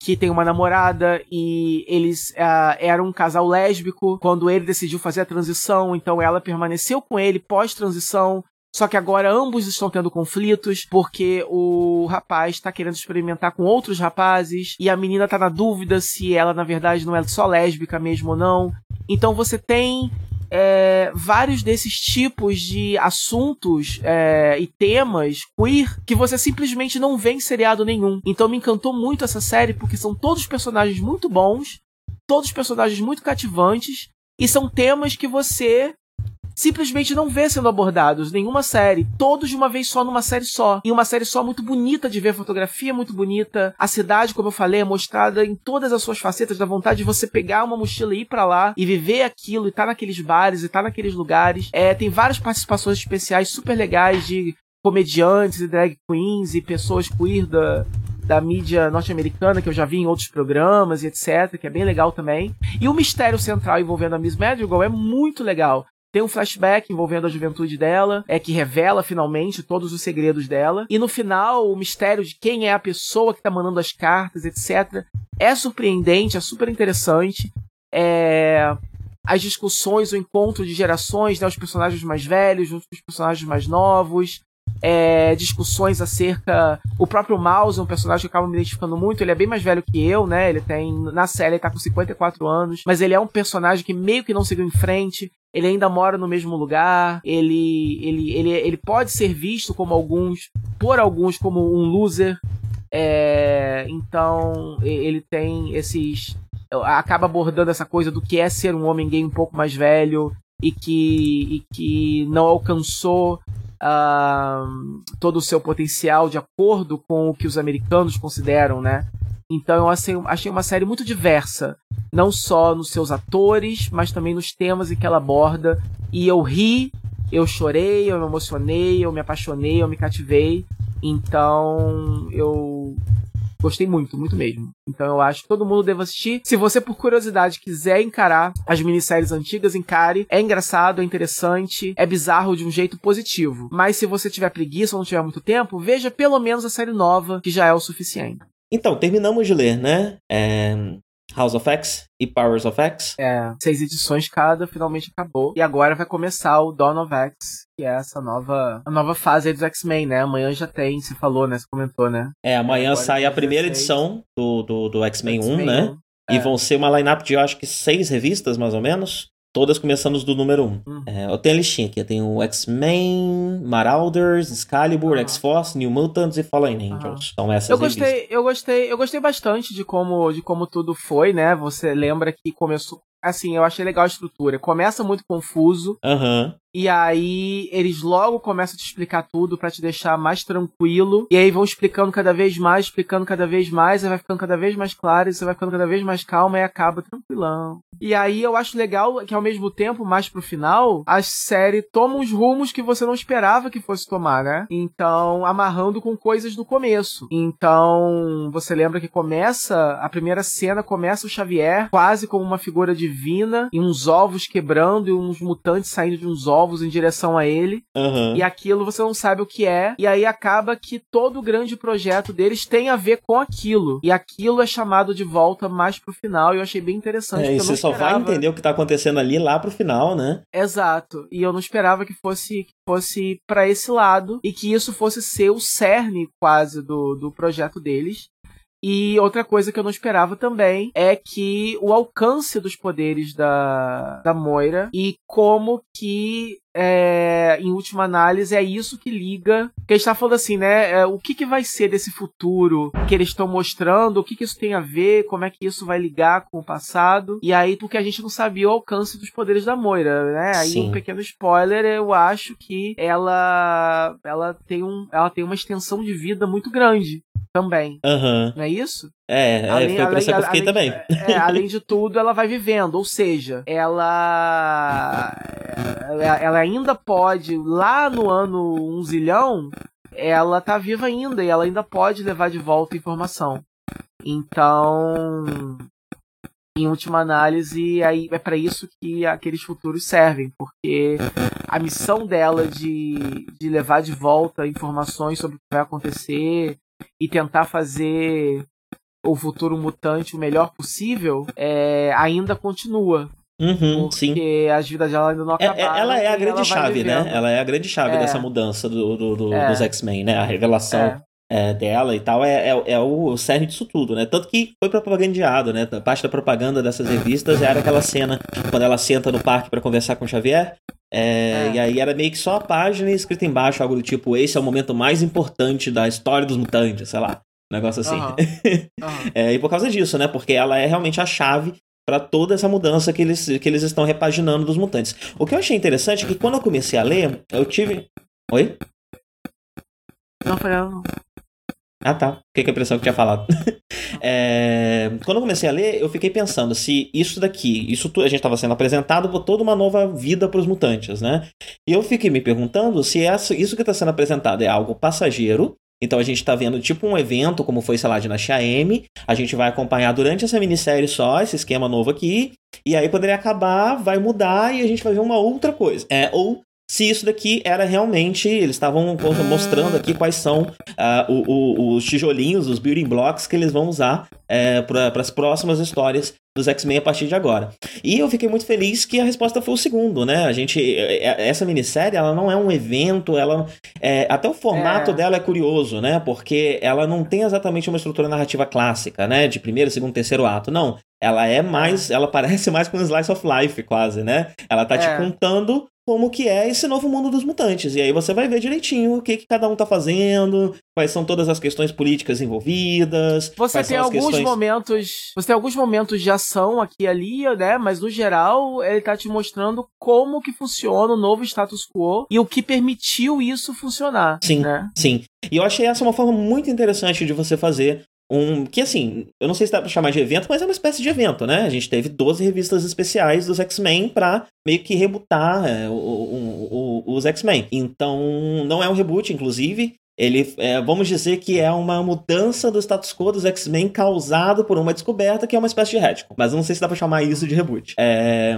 [SPEAKER 2] que tem uma namorada e eles uh, eram um casal lésbico quando ele decidiu fazer a transição, então ela permaneceu com ele pós-transição. Só que agora ambos estão tendo conflitos porque o rapaz está querendo experimentar com outros rapazes e a menina está na dúvida se ela na verdade não é só lésbica mesmo ou não. Então você tem é, vários desses tipos de assuntos é, e temas queer que você simplesmente não vê em seriado nenhum. Então me encantou muito essa série porque são todos personagens muito bons, todos personagens muito cativantes e são temas que você simplesmente não vê sendo abordados nenhuma série, todos de uma vez só numa série só. E uma série só muito bonita de ver, fotografia muito bonita, a cidade, como eu falei, é mostrada em todas as suas facetas, da vontade de você pegar uma mochila e ir para lá e viver aquilo, e tá naqueles bares, e tá naqueles lugares. É, tem várias participações especiais super legais de comediantes e drag queens e pessoas queer da, da mídia norte-americana que eu já vi em outros programas e etc, que é bem legal também. E o mistério central envolvendo a Miss Madrigal é muito legal. Tem um flashback envolvendo a juventude dela, é que revela finalmente todos os segredos dela. E no final, o mistério de quem é a pessoa que tá mandando as cartas, etc. É surpreendente, é super interessante. É... As discussões, o encontro de gerações, né? Os personagens mais velhos junto com os personagens mais novos é, discussões acerca. O próprio Mouse é um personagem que eu acabo me identificando muito. Ele é bem mais velho que eu, né? Ele tem. Na série ele tá com 54 anos. Mas ele é um personagem que meio que não seguiu em frente. Ele ainda mora no mesmo lugar. Ele, ele, ele, ele pode ser visto como alguns. Por alguns, como um loser. É, então, ele tem esses. Acaba abordando essa coisa do que é ser um homem gay um pouco mais velho e que, e que não alcançou uh, todo o seu potencial de acordo com o que os americanos consideram, né? Então eu achei, achei uma série muito diversa, não só nos seus atores, mas também nos temas em que ela aborda. E eu ri, eu chorei, eu me emocionei, eu me apaixonei, eu me cativei. Então eu Gostei muito, muito mesmo. Então eu acho que todo mundo deve assistir. Se você, por curiosidade, quiser encarar as minisséries antigas, encare. É engraçado, é interessante, é bizarro de um jeito positivo. Mas se você tiver preguiça ou não tiver muito tempo, veja pelo menos a série nova, que já é o suficiente.
[SPEAKER 1] Então, terminamos de ler, né? É... House of X e Powers of X.
[SPEAKER 2] É, seis edições cada, finalmente acabou. E agora vai começar o Dawn of X, que é essa nova, a nova fase dos X-Men, né? Amanhã já tem, você falou, né? Você comentou, né?
[SPEAKER 1] É, amanhã agora sai a primeira edição do, do, do X-Men 1, né? 1. E é. vão ser uma lineup de, eu acho que, seis revistas, mais ou menos. Todas começando do número 1. Um. Hum. É, eu tenho a listinha aqui. Eu tenho o X-Men, Marauders, Excalibur, ah. X-Force, New Mutants e Fallen Angels. Ah. Então essas
[SPEAKER 2] eu gostei, eu gostei, eu gostei bastante de como, de como tudo foi, né? Você lembra que começou assim, eu achei legal a estrutura. Começa muito confuso.
[SPEAKER 1] Aham. Uhum.
[SPEAKER 2] E aí eles logo começam a te explicar tudo para te deixar mais tranquilo. E aí vão explicando cada vez mais, explicando cada vez mais, aí vai ficando cada vez mais claro, e você vai ficando cada vez mais calma e acaba tranquilão. E aí eu acho legal que ao mesmo tempo, mais pro final, a série toma uns rumos que você não esperava que fosse tomar, né? Então, amarrando com coisas do começo. Então, você lembra que começa, a primeira cena começa o Xavier quase como uma figura divina e uns ovos quebrando e uns mutantes saindo de uns ovos em direção a ele.
[SPEAKER 1] Uhum.
[SPEAKER 2] E aquilo você não sabe o que é. E aí acaba que todo o grande projeto deles tem a ver com aquilo. E aquilo é chamado de volta mais pro final. E eu achei bem interessante.
[SPEAKER 1] É, e você só vai entender o que tá acontecendo ali lá pro final, né?
[SPEAKER 2] Exato. E eu não esperava que fosse que fosse para esse lado e que isso fosse ser o cerne quase do, do projeto deles. E outra coisa que eu não esperava também é que o alcance dos poderes da, da Moira e como que é, em última análise, é isso que liga. Que a gente tá falando assim, né? É, o que, que vai ser desse futuro que eles estão mostrando? O que, que isso tem a ver? Como é que isso vai ligar com o passado? E aí, porque a gente não sabia o alcance dos poderes da Moira, né? Aí, Sim. um pequeno spoiler, eu acho que ela, ela, tem um, ela tem uma extensão de vida muito grande também.
[SPEAKER 1] Uhum.
[SPEAKER 2] Não é isso?
[SPEAKER 1] É, é além, foi a impressão que eu fiquei além, também.
[SPEAKER 2] É, além de tudo, ela vai vivendo, ou seja, ela, ela, ela ainda pode, lá no ano um zilhão, ela tá viva ainda e ela ainda pode levar de volta informação. Então, em última análise, aí é para isso que aqueles futuros servem, porque a missão dela de, de levar de volta informações sobre o que vai acontecer e tentar fazer o futuro mutante o melhor possível, é, ainda continua.
[SPEAKER 1] Uhum,
[SPEAKER 2] porque
[SPEAKER 1] sim.
[SPEAKER 2] as vidas dela ainda não acabaram.
[SPEAKER 1] É, é ela é a grande chave, né? Ela é a grande chave é. dessa mudança do, do, do é. dos X-Men, né? A revelação. É. dela e tal, é, é, é o cerne disso tudo, né? Tanto que foi propagandeado, né? Parte da propaganda dessas revistas era aquela cena quando ela senta no parque para conversar com o Xavier. É,
[SPEAKER 2] É.
[SPEAKER 1] E aí era meio que só a página escrita embaixo, algo do tipo, esse é o momento mais importante da história dos mutantes, sei lá. Um negócio assim.
[SPEAKER 2] Aham.
[SPEAKER 1] É, e por causa disso, né? Porque ela é realmente a chave para toda essa mudança que eles, que eles estão repaginando dos mutantes. O que eu achei interessante é que quando eu comecei a ler, eu tive. Oi?
[SPEAKER 2] Não, foi não.
[SPEAKER 1] Ah, tá. Fiquei com a impressão que tinha falado. É, Quando eu comecei a ler, eu fiquei pensando se isso daqui, isso tu- a gente estava sendo apresentado por toda uma nova vida para os mutantes, né? E eu fiquei me perguntando se essa- isso que está sendo apresentado é algo passageiro. Então a gente está vendo tipo um evento, como foi, sei lá, de Dinastia M. A gente vai acompanhar durante essa minissérie só, esse esquema novo aqui. E aí, ele acabar, vai mudar e a gente vai ver uma outra coisa. É, ou se isso daqui era realmente. Eles estavam mostrando aqui quais são ah, o- o- os tijolinhos, os building blocks que eles vão usar para as próximas histórias dos X-Men a partir de agora. E eu fiquei muito feliz que a resposta foi o segundo, né? A gente. é- é- Essa minissérie, ela não é um evento, ela. é, até o formato
[SPEAKER 2] É.
[SPEAKER 1] dela é curioso, né? Porque ela não tem exatamente uma estrutura narrativa clássica, né? De primeiro, segundo, terceiro ato. Não. Ela é mais. Ela parece mais com um slice of life, quase, né? Ela tá te
[SPEAKER 2] É.
[SPEAKER 1] contando como que é esse novo mundo dos mutantes. E aí você vai ver direitinho o que, que cada um tá fazendo, quais são todas as questões políticas envolvidas.
[SPEAKER 2] Você tem alguns
[SPEAKER 1] questões...
[SPEAKER 2] momentos. Você tem alguns momentos de ação aqui e ali, né? Mas no geral, ele tá te mostrando como que funciona o novo status quo e o que permitiu isso funcionar.
[SPEAKER 1] Sim.
[SPEAKER 2] Né?
[SPEAKER 1] Sim. E eu achei essa uma forma muito interessante de você fazer um. Que assim, eu não sei se dá pra chamar de evento, mas é uma espécie de evento, né? A gente teve 12 revistas especiais dos X-Men pra meio que rebutar é, o- o- o- os X-Men. Então, não é um reboot, inclusive. Ele, é, vamos dizer que é uma mudança do status quo dos X-Men causado por uma descoberta que é uma espécie de retcon. Mas não sei se dá pra chamar isso de reboot. É,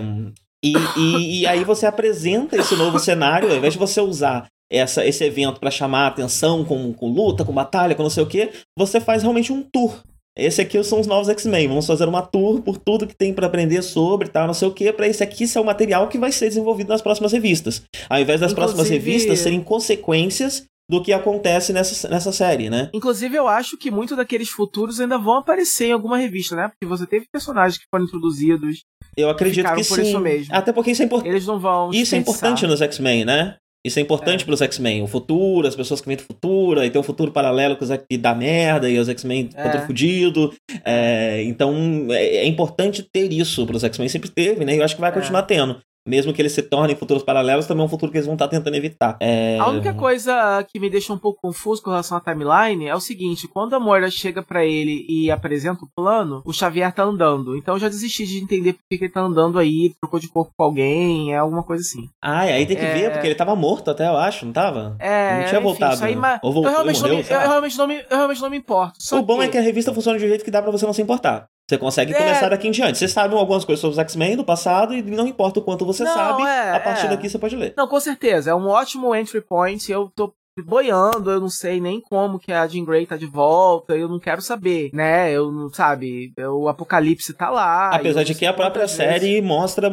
[SPEAKER 1] e, e- e aí você apresenta esse novo cenário, ao invés de você usar essa, esse evento pra chamar a atenção com, com luta, com batalha, com não sei o que, você faz realmente um tour. Esse aqui são os novos X-Men. Vamos fazer uma tour por tudo que tem pra aprender sobre, tal, não sei o que, pra esse aqui ser o material que vai ser desenvolvido nas próximas revistas. Ao invés das próximas
[SPEAKER 2] Inclusive-
[SPEAKER 1] revistas serem consequências do que acontece nessa, nessa série, né?
[SPEAKER 2] Inclusive, eu acho que muito daqueles futuros ainda vão aparecer em alguma revista, né? Porque você teve personagens que foram introduzidos,
[SPEAKER 1] Eu acredito que
[SPEAKER 2] por
[SPEAKER 1] sim.
[SPEAKER 2] isso mesmo.
[SPEAKER 1] Até porque isso é importante.
[SPEAKER 2] eles não vão.
[SPEAKER 1] Isso é
[SPEAKER 2] desperdiçar.
[SPEAKER 1] importante nos X-Men, né? Isso é importante
[SPEAKER 2] É.
[SPEAKER 1] pros X-Men. O futuro, as pessoas que vêm do futuro, aí tem um futuro paralelo que os que dá merda e os X-Men
[SPEAKER 2] É.
[SPEAKER 1] fudido. É, então é, é importante ter isso pros X-Men. Sempre teve, né? E eu acho que vai
[SPEAKER 2] É.
[SPEAKER 1] continuar tendo. Mesmo que eles se tornem futuros paralelos, também é um futuro que eles vão estar tentando evitar. É,
[SPEAKER 2] A única coisa que me deixa um pouco confuso com relação à timeline é o seguinte: quando a Moira chega pra ele e apresenta o plano, o Xavier tá andando. Então eu já desisti de entender por que que ele tá andando aí, trocou de corpo com alguém, é alguma coisa assim.
[SPEAKER 1] Ah, aí tem que
[SPEAKER 2] É.
[SPEAKER 1] ver, porque ele tava morto até, eu acho, não tava?
[SPEAKER 2] É,
[SPEAKER 1] Não tinha
[SPEAKER 2] enfim,
[SPEAKER 1] voltado,
[SPEAKER 2] Isso aí, mas
[SPEAKER 1] Ou voltou
[SPEAKER 2] eu, realmente
[SPEAKER 1] e morreu,
[SPEAKER 2] me, eu, realmente não me, eu realmente não me importo.
[SPEAKER 1] O bom
[SPEAKER 2] que-
[SPEAKER 1] é que a revista funciona de um jeito que dá pra você não se importar. Você consegue
[SPEAKER 2] É.
[SPEAKER 1] começar daqui em diante. Você sabe algumas coisas sobre os X-Men do passado e não importa o quanto você
[SPEAKER 2] Não,
[SPEAKER 1] sabe,
[SPEAKER 2] é,
[SPEAKER 1] a partir
[SPEAKER 2] é.
[SPEAKER 1] daqui você pode ler.
[SPEAKER 2] Não, com certeza. É um ótimo entry point. Eu tô boiando, eu não sei nem como que a Jean Grey tá de volta, eu não quero saber, né? Eu não, sabe, o Apocalipse tá lá.
[SPEAKER 1] Apesar de que a própria
[SPEAKER 2] quantas vezes-
[SPEAKER 1] série mostra.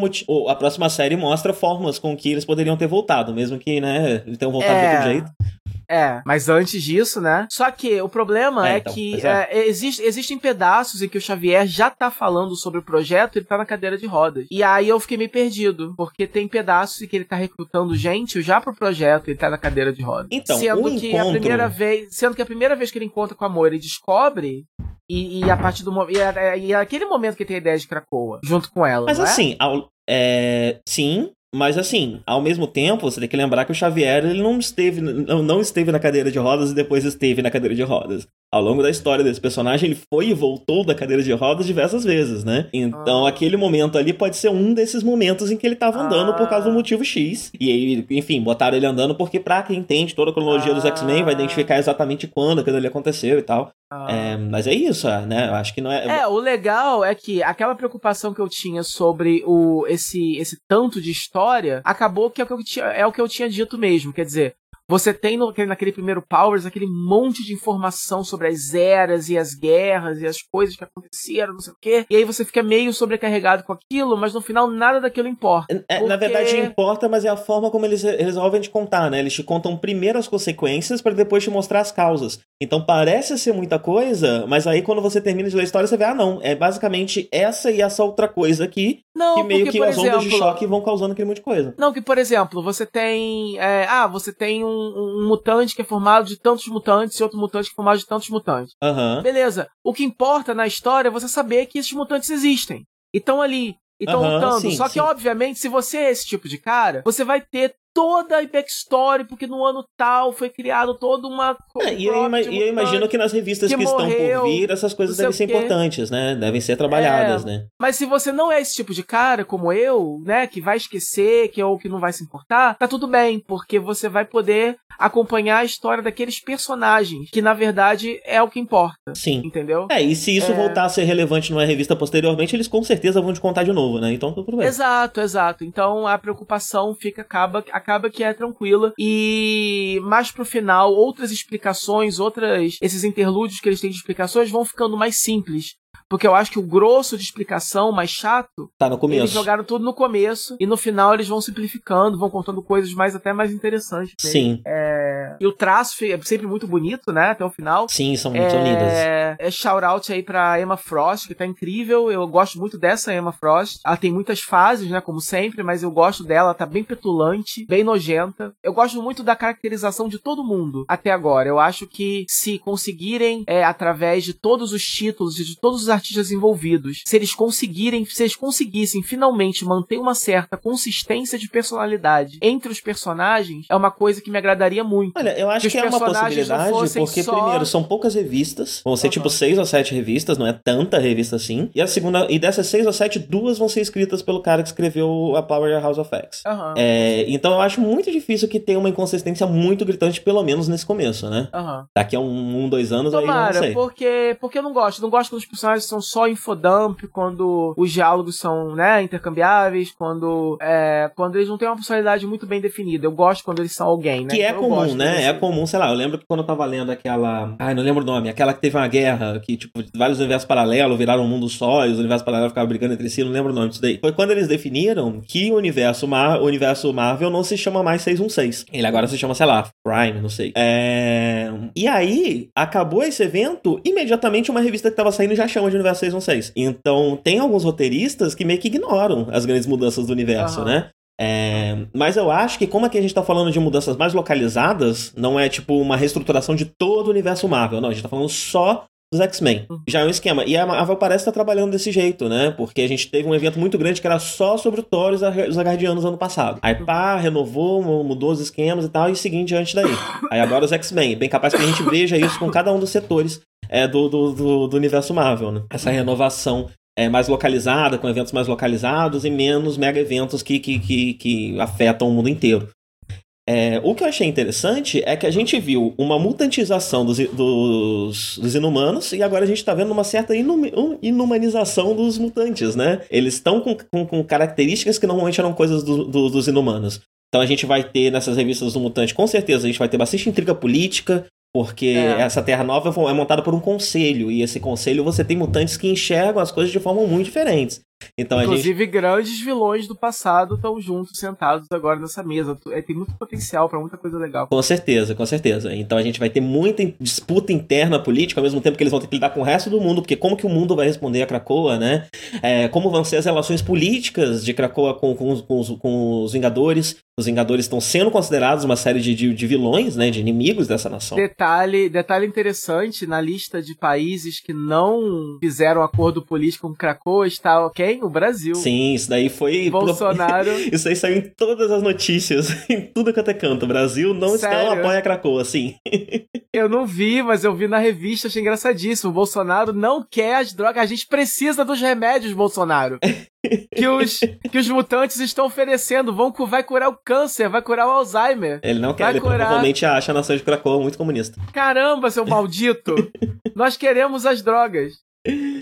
[SPEAKER 1] A próxima série mostra formas com que eles poderiam ter voltado, mesmo que, né, eles tenham voltado de
[SPEAKER 2] É.
[SPEAKER 1] outro jeito.
[SPEAKER 2] É, mas antes disso, né? Só que o problema
[SPEAKER 1] É,
[SPEAKER 2] é,
[SPEAKER 1] então,
[SPEAKER 2] que
[SPEAKER 1] é.
[SPEAKER 2] é, existe- existem pedaços em que o Xavier já tá falando sobre o projeto e ele tá na cadeira de rodas. E aí eu fiquei meio perdido, porque tem pedaços em que ele tá recrutando gente já pro projeto e ele tá na cadeira de rodas.
[SPEAKER 1] Então,
[SPEAKER 2] sendo
[SPEAKER 1] o
[SPEAKER 2] que a
[SPEAKER 1] encontro-
[SPEAKER 2] primeira vez, sendo que a primeira vez que ele encontra com a Moira ele descobre e, e a partir do momento. E, é- e é aquele momento que ele tem a ideia de Krakoa, junto com ela.
[SPEAKER 1] Mas
[SPEAKER 2] não é?
[SPEAKER 1] assim, ao- é, sim, mas assim, ao mesmo tempo, você tem que lembrar que o Xavier ele não esteve, não, não esteve na cadeira de rodas e depois esteve na cadeira de rodas. Ao longo da história desse personagem, ele foi e voltou da cadeira de rodas diversas vezes, né? Então,
[SPEAKER 2] Ah.
[SPEAKER 1] aquele momento ali pode ser um desses momentos em que ele tava andando por causa do
[SPEAKER 2] Ah.
[SPEAKER 1] motivo X. E aí, enfim, botaram ele andando porque, pra quem entende toda a cronologia dos
[SPEAKER 2] Ah.
[SPEAKER 1] X-Men, vai identificar exatamente quando aquilo ali aconteceu e tal.
[SPEAKER 2] Ah.
[SPEAKER 1] É, mas é isso, né? Eu acho que não é.
[SPEAKER 2] É, o legal é que aquela preocupação que eu tinha sobre o esse esse tanto de história acabou que é o que eu é o que eu tinha dito mesmo. Quer dizer, você tem no, naquele primeiro Powers aquele monte de informação sobre as eras e as guerras e as coisas que aconteceram, não sei o quê. E aí você fica meio sobrecarregado com aquilo, mas no final nada daquilo importa.
[SPEAKER 1] É, Na
[SPEAKER 2] Porque-
[SPEAKER 1] verdade, importa, mas é a forma como eles re- resolvem te contar, né? Eles te contam primeiro as consequências para depois te mostrar as causas. Então parece ser muita coisa, mas aí quando você termina de ler a história, você vê, ah, não, é basicamente essa e essa outra coisa aqui,
[SPEAKER 2] Não,
[SPEAKER 1] que meio
[SPEAKER 2] porque,
[SPEAKER 1] que as ondas de
[SPEAKER 2] exemplo,
[SPEAKER 1] choque vão causando aquele monte de coisa.
[SPEAKER 2] Não, que por exemplo, você tem. é, ah, você tem um, um mutante que é formado de tantos mutantes e outro mutante que é formado de tantos mutantes.
[SPEAKER 1] Aham.
[SPEAKER 2] Beleza. O que importa na história é você saber que esses mutantes existem. E estão ali. E estão
[SPEAKER 1] Aham,
[SPEAKER 2] lutando.
[SPEAKER 1] sim,
[SPEAKER 2] Só que,
[SPEAKER 1] sim.
[SPEAKER 2] obviamente, se você é esse tipo de cara, você vai ter toda a backstory, porque no ano tal foi criado toda uma.
[SPEAKER 1] É, e, eu, e eu imagino que nas revistas que,
[SPEAKER 2] que
[SPEAKER 1] estão
[SPEAKER 2] morreu,
[SPEAKER 1] por vir, essas coisas devem ser importantes, né? Devem ser trabalhadas,
[SPEAKER 2] É.
[SPEAKER 1] né?
[SPEAKER 2] Mas se você não é esse tipo de cara, como eu, né, que vai esquecer, que ou que não vai se importar, tá tudo bem, porque você vai poder acompanhar a história daqueles personagens, que na verdade é o que importa,
[SPEAKER 1] Sim.
[SPEAKER 2] entendeu?
[SPEAKER 1] É, e se isso
[SPEAKER 2] É.
[SPEAKER 1] voltar a ser relevante numa revista posteriormente, eles com certeza vão te contar de novo, né? Então tudo bem.
[SPEAKER 2] Exato, exato. Então a preocupação fica acaba acaba que é tranquila e mais pro final outras explicações, outras esses interlúdios que eles têm de explicações vão ficando mais simples. Porque eu acho que o grosso de explicação, mais chato,
[SPEAKER 1] Tá no
[SPEAKER 2] eles
[SPEAKER 1] começo.
[SPEAKER 2] jogaram tudo no começo e no final eles vão simplificando, vão contando coisas mais até mais interessantes. mesmo. E o traço é sempre muito bonito, né? Até o final.
[SPEAKER 1] sim, são muito lindas.
[SPEAKER 2] É, é shout out aí pra Emma Frost, que tá incrível. Eu gosto muito dessa Emma Frost. Ela tem muitas fases, né? Como sempre, mas eu gosto dela. Ela tá bem petulante, bem nojenta. Eu gosto muito da caracterização de todo mundo até agora. Eu acho que se conseguirem, é, através de todos os títulos e de todos os artistas envolvidos, se eles conseguirem, se eles conseguissem finalmente manter uma certa consistência de personalidade entre os personagens, é uma coisa que me agradaria muito.
[SPEAKER 1] Olha, eu acho
[SPEAKER 2] que
[SPEAKER 1] que é uma possibilidade, porque,
[SPEAKER 2] só-
[SPEAKER 1] primeiro, são poucas revistas, vão ser
[SPEAKER 2] Aham.
[SPEAKER 1] tipo seis ou sete revistas, não é tanta revista assim. E a segunda, e dessas seis ou sete, duas vão ser escritas pelo cara que escreveu a Powerhouse of X.
[SPEAKER 2] Aham.
[SPEAKER 1] É, então eu acho muito difícil que tenha uma inconsistência muito gritante, pelo menos nesse começo, né?
[SPEAKER 2] Aham.
[SPEAKER 1] Daqui a um, um dois anos aí eu não
[SPEAKER 2] Tomara,
[SPEAKER 1] sei.
[SPEAKER 2] porque, porque eu não gosto. Não gosto quando os personagens são só infodump, quando os diálogos são, né, intercambiáveis, quando, é, quando eles não têm uma personalidade muito bem definida. Eu gosto quando eles são alguém, né?
[SPEAKER 1] Que é
[SPEAKER 2] Então eu
[SPEAKER 1] comum,
[SPEAKER 2] gosto
[SPEAKER 1] né? É comum, sei lá, eu lembro que quando eu tava lendo aquela. Ai, não lembro o nome, aquela que teve uma guerra, que, tipo, vários universos paralelos viraram um mundo só, e os universos paralelos ficavam brigando entre si, não lembro o nome disso daí. Foi quando eles definiram que o universo, Mar... o universo Marvel não se chama mais 616. Ele agora se chama, sei lá, Prime, não sei. É... E aí, acabou esse evento, imediatamente uma revista que tava saindo já chama de universo 616. Então, tem alguns roteiristas que meio que ignoram as grandes mudanças do universo,
[SPEAKER 2] Aham.
[SPEAKER 1] né? É, mas eu acho que, como aqui a gente tá falando de mudanças mais localizadas, não é tipo uma reestruturação de todo o universo Marvel, não. A gente tá falando só dos X-Men.
[SPEAKER 2] Uhum.
[SPEAKER 1] Já é um esquema. E a Marvel parece estar trabalhando desse jeito, né? Porque a gente teve um evento muito grande que era só sobre o Thor e os Ar- os Agardianos ano passado. Aí pá, renovou, mu- mudou os esquemas e tal, e seguinte diante daí. Aí agora os X-Men. Bem capaz que a gente veja isso com cada um dos setores é, do, do, do, do universo Marvel, né? Essa renovação é, mais localizada, com eventos mais localizados e menos mega eventos que, que, que, que afetam o mundo inteiro. É, o que eu achei interessante é que a gente viu uma mutantização dos, dos, dos inumanos e agora a gente tá vendo uma certa um- inumanização dos mutantes, né? Eles estão com, com, com características que normalmente eram coisas do- do- dos inumanos. Então a gente vai ter nessas revistas do Mutante, com certeza, a gente vai ter bastante intriga política, porque
[SPEAKER 2] É.
[SPEAKER 1] essa Terra Nova é montada por um conselho, e esse conselho você tem mutantes que enxergam as coisas de forma muito diferentes. Então a gente.
[SPEAKER 2] Inclusive, grandes vilões do passado estão juntos, sentados agora nessa mesa. É, tem muito potencial pra muita coisa legal.
[SPEAKER 1] Com certeza, com certeza. Então a gente vai ter muita disputa interna política, ao mesmo tempo que eles vão ter que lidar com o resto do mundo, porque como que o mundo vai responder a Krakoa, né? É, como vão ser as relações políticas de Krakoa com, com, os- com os, com os Vingadores? Os Vingadores estão sendo considerados uma série de, de, de vilões, né? De inimigos dessa nação.
[SPEAKER 2] Detalhe, detalhe interessante, na lista de países que não fizeram acordo político com Krakoa está O Brasil.
[SPEAKER 1] Sim, isso daí foi.
[SPEAKER 2] Bolsonaro.
[SPEAKER 1] Isso aí saiu em todas as notícias, em tudo que até canto. O Brasil não está
[SPEAKER 2] Sério?
[SPEAKER 1] apoia a Krakoa, sim.
[SPEAKER 2] Eu não vi, mas eu vi na revista, achei engraçadíssimo. O Bolsonaro não quer as drogas. A gente precisa dos remédios, Bolsonaro. que, os, que os mutantes estão oferecendo. Vão, vai curar o câncer, vai curar o Alzheimer.
[SPEAKER 1] Ele não quer,
[SPEAKER 2] Vai
[SPEAKER 1] ele
[SPEAKER 2] curar.
[SPEAKER 1] provavelmente acha a nação de Krakoa muito comunista.
[SPEAKER 2] Caramba, seu maldito! Nós queremos as drogas.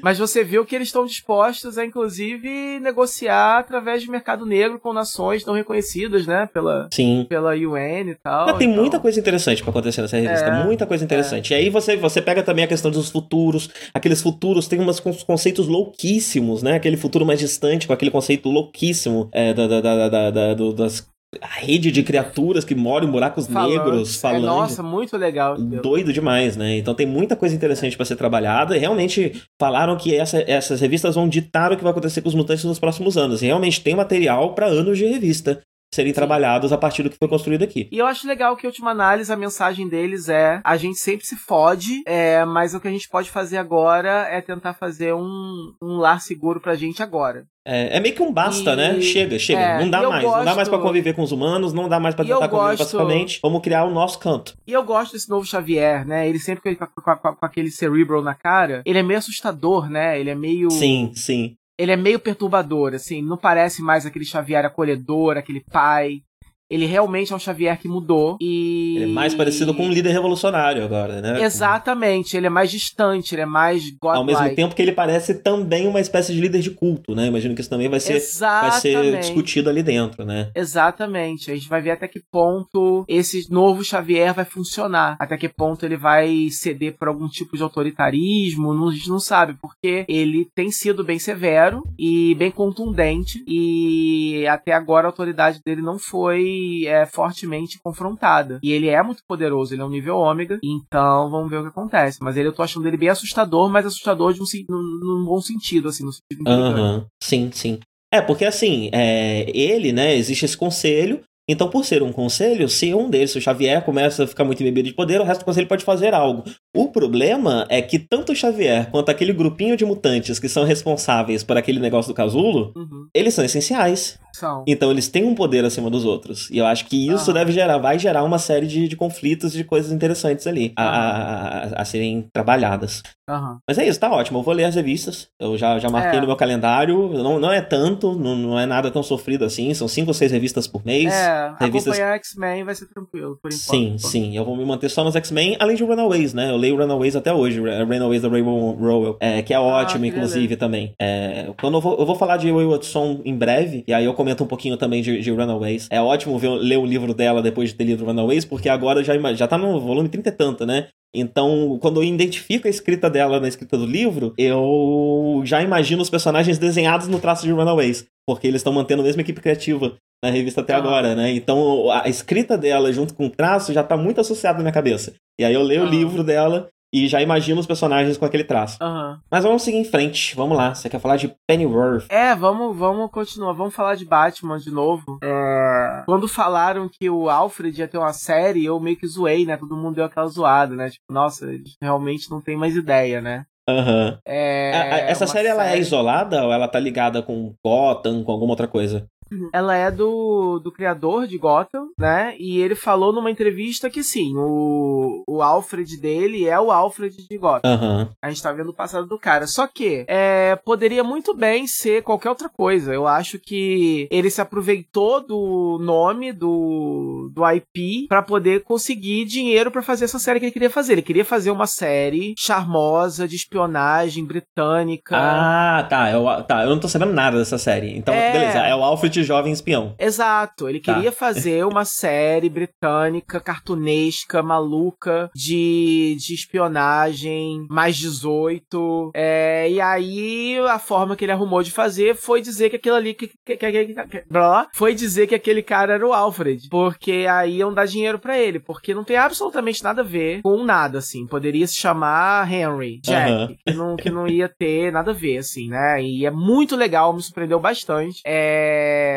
[SPEAKER 2] Mas você viu que eles estão dispostos a, inclusive, negociar através de mercado negro com nações não reconhecidas, né? Pela,
[SPEAKER 1] Sim.
[SPEAKER 2] pela UN e tal.
[SPEAKER 1] Mas tem
[SPEAKER 2] então-
[SPEAKER 1] muita coisa interessante pra acontecer nessa revista,
[SPEAKER 2] É,
[SPEAKER 1] muita coisa interessante. E aí você, você pega também a questão dos futuros, aqueles futuros têm uns con- conceitos louquíssimos, né? Aquele futuro mais distante, com aquele conceito louquíssimo é, da, da, da, da- da- do- das a rede de criaturas que moram em buracos negros,
[SPEAKER 2] É,
[SPEAKER 1] falando.
[SPEAKER 2] nossa, muito legal.
[SPEAKER 1] Doido demais, né? Então tem muita coisa interessante pra ser trabalhada. E realmente falaram que essa- essas revistas vão ditar o que vai acontecer com os mutantes nos próximos anos. E realmente tem material pra anos de revista serem trabalhados a partir do que foi construído aqui.
[SPEAKER 2] E eu acho legal que, em última análise, a mensagem deles é: a gente sempre se fode, é, mas o que a gente pode fazer agora é tentar fazer um, um lar seguro pra gente agora.
[SPEAKER 1] É, é meio que um basta,
[SPEAKER 2] E-
[SPEAKER 1] né? Chega, chega.
[SPEAKER 2] é,
[SPEAKER 1] não dá mais. Não dá mais pra
[SPEAKER 2] gosto-
[SPEAKER 1] conviver com os humanos, não dá mais pra
[SPEAKER 2] eu
[SPEAKER 1] tentar conviver
[SPEAKER 2] gosto-
[SPEAKER 1] pacificamente. Vamos criar o nosso canto.
[SPEAKER 2] E eu gosto desse novo Xavier, né? Ele sempre com, com- com- com aquele cerebral na cara. Ele é meio assustador, né? Ele é meio.
[SPEAKER 1] Sim, sim.
[SPEAKER 2] Ele é meio perturbador, assim. Não parece mais aquele Xavier acolhedor, aquele pai. Ele realmente é um Xavier que mudou. E.
[SPEAKER 1] Ele é mais parecido com um líder revolucionário agora, né?
[SPEAKER 2] Exatamente. Ele é mais distante, ele é mais godlike.
[SPEAKER 1] Ao mesmo tempo que ele parece também uma espécie de líder de culto, né? Imagino que isso também vai ser, vai ser discutido ali dentro, né?
[SPEAKER 2] Exatamente. A gente vai ver até que ponto esse novo Xavier vai funcionar. Até que ponto ele vai ceder por algum tipo de autoritarismo. Não, a gente não sabe, porque ele tem sido bem severo e bem contundente. E até agora a autoridade dele não foi é, fortemente confrontada. E ele é muito poderoso, ele é um nível ômega. Então vamos ver o que acontece. Mas ele eu tô achando ele bem assustador, mas assustador de um, num, num bom sentido, assim, no sentido.
[SPEAKER 1] Aham, sim, sim. É, porque assim, é, ele, né, existe esse conselho, então por ser um conselho, se um deles, se o Xavier, começa a ficar muito embebido de poder, o resto do conselho pode fazer algo. O problema é que tanto o Xavier quanto aquele grupinho de mutantes que são responsáveis por aquele negócio do casulo,
[SPEAKER 2] Uhum.
[SPEAKER 1] eles são essenciais.
[SPEAKER 2] São.
[SPEAKER 1] Então eles têm um poder acima dos outros. E eu acho que isso
[SPEAKER 2] Ah.
[SPEAKER 1] deve gerar, vai gerar uma série de, de conflitos e de coisas interessantes ali a, a- a- a serem trabalhadas.
[SPEAKER 2] Aham.
[SPEAKER 1] Mas é isso, tá ótimo. Eu vou ler as revistas. Eu já, já marquei
[SPEAKER 2] É.
[SPEAKER 1] no meu calendário. Não, não é tanto, não, não é nada tão sofrido assim. São cinco ou seis revistas por mês.
[SPEAKER 2] É,
[SPEAKER 1] revistas-
[SPEAKER 2] acompanhar X-Men vai ser tranquilo, por enquanto.
[SPEAKER 1] Sim, sim. Eu vou me manter só nos X-Men, além de Runaways, né? Eu leio Runaways até hoje, Runaways da Rainbow Rowell, é, que é ótimo,
[SPEAKER 2] queria
[SPEAKER 1] inclusive, também. É, quando eu vou, eu vou falar de Wayward Song em breve, e aí eu comento um pouquinho também de, de Runaways. É ótimo ver, ler o livro dela depois de ter lido Runaways, porque agora já, já tá no volume 30 e tanto, né? Então, quando eu identifico a escrita dela na escrita do livro, eu já imagino os personagens desenhados no traço de Runaways, porque eles estão mantendo a mesma equipe criativa na revista até
[SPEAKER 2] Ah.
[SPEAKER 1] agora, né? Então, a escrita dela junto com o traço já tá muito associado na minha cabeça. E aí eu leio o
[SPEAKER 2] Ah.
[SPEAKER 1] livro dela e já imagino os personagens com aquele traço.
[SPEAKER 2] Aham.
[SPEAKER 1] Mas vamos seguir em frente. Vamos lá. Você quer falar de Pennyworth?
[SPEAKER 2] É, vamos, vamos continuar. Vamos falar de Batman de novo. É, Quando falaram que o Alfred ia ter uma série, eu meio que zoei, né? Todo mundo deu aquela zoada, né? Tipo, nossa, realmente não tem mais ideia, né?
[SPEAKER 1] Aham.
[SPEAKER 2] É,
[SPEAKER 1] A- a- Essa
[SPEAKER 2] uma
[SPEAKER 1] série, ela é
[SPEAKER 2] série-
[SPEAKER 1] isolada ou ela tá ligada com Gotham, com alguma outra coisa?
[SPEAKER 2] Ela é do, do criador de Gotham, né? E ele falou numa entrevista que sim, o, o Alfred dele é o Alfred de Gotham.
[SPEAKER 1] Aham.
[SPEAKER 2] A gente tá vendo o passado do cara. Só que é, poderia muito bem ser qualquer outra coisa. Eu acho que ele se aproveitou do nome do, do IP pra poder conseguir dinheiro pra fazer essa série que ele queria fazer. Ele queria fazer uma série charmosa de espionagem britânica.
[SPEAKER 1] Ah, tá. Eu, tá. Eu não tô sabendo nada dessa série. Então,
[SPEAKER 2] É.
[SPEAKER 1] beleza. É o Alfred jovem espião.
[SPEAKER 2] Exato, ele
[SPEAKER 1] Tá.
[SPEAKER 2] queria fazer uma série britânica, cartunesca, maluca, de, de espionagem, mais 18. É, e aí a forma que ele arrumou de fazer foi dizer que aquilo ali. Que, que, que, que- blá, foi dizer que aquele cara era o Alfred. Porque aí iam dar dinheiro pra ele. Porque não tem absolutamente nada a ver com nada, assim. Poderia se chamar Henry, Jack,
[SPEAKER 1] Aham.
[SPEAKER 2] que, não, que não ia ter nada a ver, assim, né? E é muito legal, me surpreendeu bastante. É.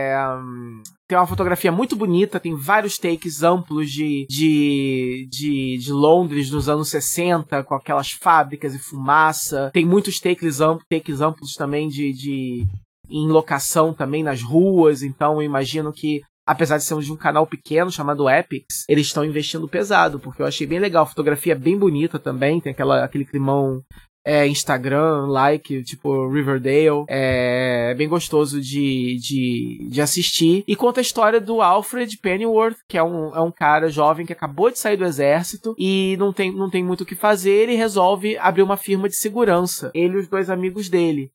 [SPEAKER 2] hum, Tem uma fotografia muito bonita, tem vários takes amplos de, de, de, de Londres nos anos 60, com aquelas fábricas e fumaça. Tem muitos takes takes amplos também de, de em locação também nas ruas, então eu imagino que apesar de sermos de um canal pequeno chamado Epics, eles estão investindo pesado, porque eu achei bem legal, a fotografia é bem bonita também, tem aquela, aquele climão é, Instagram, like, tipo Riverdale, é bem gostoso de, de, de assistir. E conta a história do Alfred Pennyworth, que é um, é um cara jovem que acabou de sair do exército e não tem, não tem muito o que fazer, ele resolve abrir uma firma de segurança, ele e os dois amigos dele.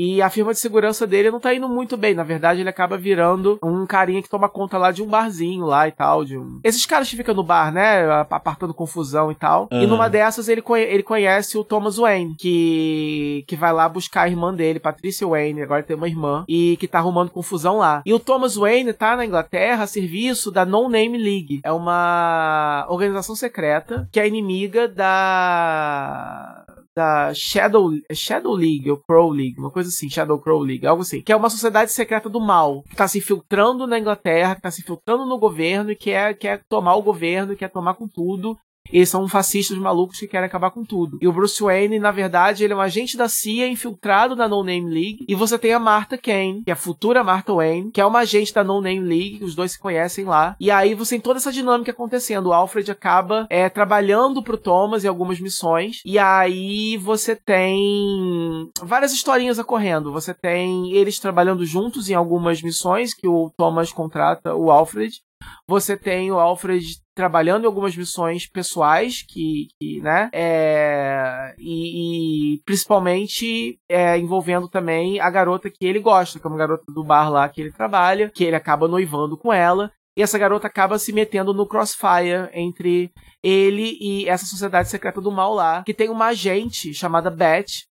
[SPEAKER 2] E a firma de segurança dele não tá indo muito bem. Na verdade, ele acaba virando um carinha que toma conta lá de um barzinho lá e tal. De um... Esses caras que ficam no bar, né? Apartando confusão e tal.
[SPEAKER 1] Uhum.
[SPEAKER 2] E numa dessas ele, conhe- ele conhece o Thomas Wayne, que, que vai lá buscar a irmã dele, Patricia Wayne, agora tem uma irmã, e que tá arrumando confusão lá. E o Thomas Wayne tá na Inglaterra a serviço da No Name League. É uma organização secreta que é inimiga da da Shadow, é Shadow League ou Crow League, uma coisa assim, Shadow Crow League, algo assim, que é uma sociedade secreta do mal, que tá se infiltrando na Inglaterra, que tá se infiltrando no governo e quer, quer tomar o governo, quer tomar com tudo. Eles são fascistas malucos que querem acabar com tudo. E o Bruce Wayne, na verdade, ele é um agente da CIA infiltrado na No Name League. E você tem a Martha Kane, que é a futura Martha Wayne, que é uma agente da No Name League, os dois se conhecem lá. E aí você tem toda essa dinâmica acontecendo. O Alfred acaba é, trabalhando pro Thomas em algumas missões. E aí você tem várias historinhas ocorrendo. Você tem eles trabalhando juntos em algumas missões que o Thomas contrata o Alfred. Você tem o Alfred trabalhando em algumas missões pessoais que, que né, é, e, e principalmente é, envolvendo também a garota que ele gosta, que é uma garota do bar lá que ele trabalha, que ele acaba noivando com ela. E essa garota acaba se metendo no crossfire entre ele e essa sociedade secreta do mal lá, que tem uma agente chamada Beth,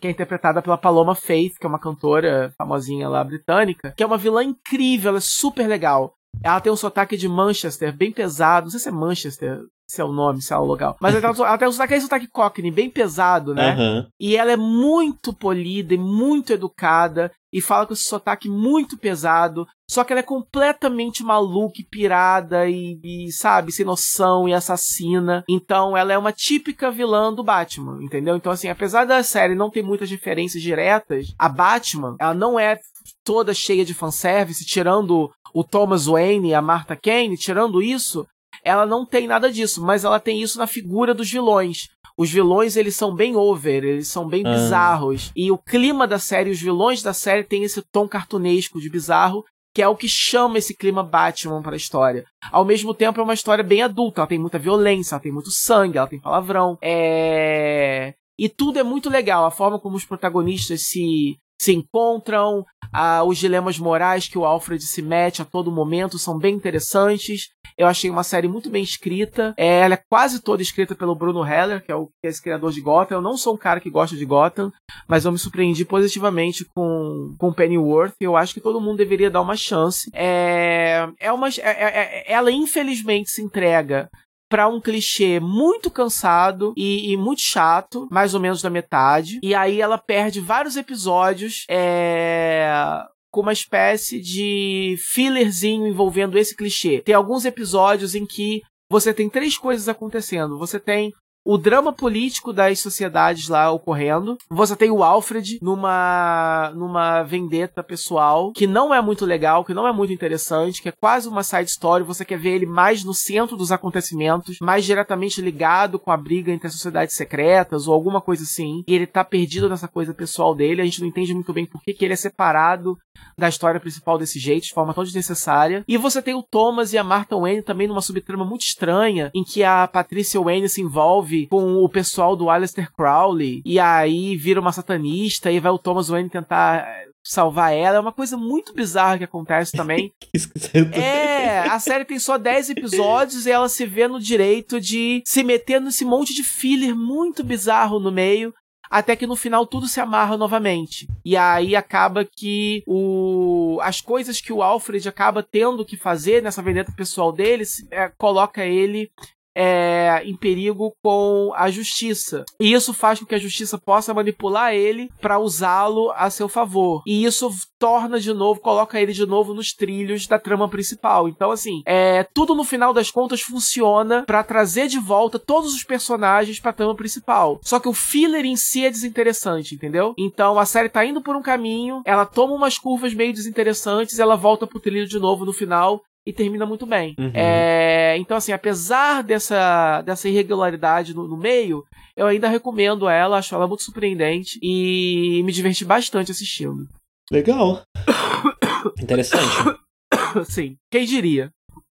[SPEAKER 2] que é interpretada pela Paloma Faith, que é uma cantora famosinha lá britânica, que é uma vilã incrível, ela é super legal. Ela tem um sotaque de Manchester bem pesado, não sei se é Manchester, se é o nome, se é o local. Mas ela tem, ela tem um sotaque, aquele sotaque cockney, bem pesado, né?
[SPEAKER 1] Aham.
[SPEAKER 2] E ela é muito polida e muito educada e fala com esse sotaque muito pesado. Só que ela é completamente maluca e pirada e, e, sabe, sem noção e assassina. Então ela é uma típica vilã do Batman, entendeu? Então, assim, apesar da série não ter muitas referências diretas, a Batman, ela não é toda cheia de fanservice, tirando o Thomas Wayne e a Martha Kane, tirando isso, ela não tem nada disso, mas ela tem isso na figura dos vilões. Os vilões, eles são bem over, eles são bem
[SPEAKER 1] Ah.
[SPEAKER 2] bizarros. E o clima da série, os vilões da série tem esse tom cartunesco de bizarro, que é o que chama esse clima Batman para a história. Ao mesmo tempo, é uma história bem adulta, ela tem muita violência, ela tem muito sangue, ela tem palavrão. É... E tudo é muito legal, a forma como os protagonistas se, se encontram, ah, os dilemas morais que o Alfred se mete a todo momento são bem interessantes. Eu achei uma série muito bem escrita. É, ela é quase toda escrita pelo Bruno Heller, que é, o, que é esse criador de Gotham. Eu não sou um cara que gosta de Gotham, mas eu me surpreendi positivamente com, com Pennyworth. Eu acho que todo mundo deveria dar uma chance. É, é uma, é- é- é- ela infelizmente se entrega pra um clichê muito cansado e, e muito chato, mais ou menos da metade. E aí ela perde vários episódios é, com uma espécie de fillerzinho envolvendo esse clichê. Tem alguns episódios em que você tem três coisas acontecendo. Você tem o drama político das sociedades lá ocorrendo. Você tem o Alfred numa numa vendetta pessoal que não é muito legal, que não é muito interessante, que é quase uma side story. Você quer ver ele mais no centro dos acontecimentos, mais diretamente ligado com a briga entre as sociedades secretas ou alguma coisa assim. E ele tá perdido nessa coisa pessoal dele. A gente não entende muito bem por que, que ele é separado da história principal desse jeito, de forma tão desnecessária. E você tem o Thomas e a Martha Wayne também numa subtrama muito estranha, em que a Patricia Wayne se envolve com o pessoal do Aleister Crowley, e aí vira uma satanista, e vai o Thomas Wayne tentar eh, salvar ela. É uma coisa muito bizarra que acontece também. É, a série tem só 10 episódios e ela se vê no direito de se meter nesse monte de filler muito bizarro no meio. Até que no final tudo se amarra novamente. E aí acaba que o... as coisas que o Alfred acaba tendo que fazer nessa vendetta pessoal dele é, coloca ele é, em perigo com a justiça. E isso faz com que a justiça possa manipular ele para usá-lo a seu favor. E isso torna de novo, coloca ele de novo nos trilhos da trama principal. Então, assim, é, tudo no final das contas funciona para trazer de volta todos os personagens pra trama principal. Só que o filler em si é desinteressante, entendeu? Então a série tá indo por um caminho, ela toma umas curvas meio desinteressantes, ela volta pro trilho de novo no final e termina muito bem.
[SPEAKER 1] Uhum.
[SPEAKER 2] É, então, assim, apesar dessa, dessa irregularidade no, no meio, eu ainda recomendo ela, acho ela muito surpreendente e me diverti bastante assistindo.
[SPEAKER 1] Legal. Interessante.
[SPEAKER 2] Sim, quem diria?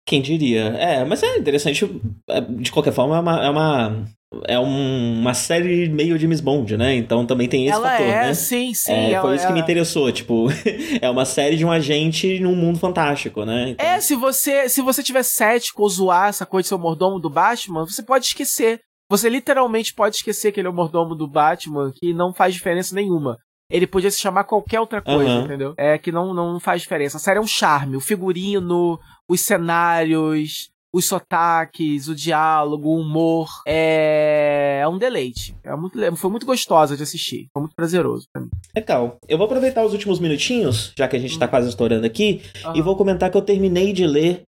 [SPEAKER 1] Quem diria? É, mas é interessante. é, De qualquer forma, é uma, é uma, é um- uma série meio James Bond, né? Então também tem esse
[SPEAKER 2] ela
[SPEAKER 1] fator,
[SPEAKER 2] é,
[SPEAKER 1] né?
[SPEAKER 2] sim, sim.
[SPEAKER 1] É,
[SPEAKER 2] ela,
[SPEAKER 1] foi isso que me
[SPEAKER 2] ela-
[SPEAKER 1] interessou, tipo, é uma série de um agente num mundo fantástico, né? Então,
[SPEAKER 2] É, se você, se você tiver cético ou zoar essa coisa de ser o mordomo do Batman, você pode esquecer. Você literalmente pode esquecer que ele é o mordomo do Batman, que não faz diferença nenhuma. Ele podia se chamar qualquer outra coisa,
[SPEAKER 1] Aham.
[SPEAKER 2] entendeu? É que não, não faz diferença. A série é um charme. O figurino, os cenários, os sotaques, o diálogo, o humor. É, é um deleite. É muito, foi muito gostosa de assistir. Foi muito prazeroso pra mim.
[SPEAKER 1] Legal. Eu vou aproveitar os últimos minutinhos, já que a gente tá quase estourando aqui, e vou comentar que eu terminei de ler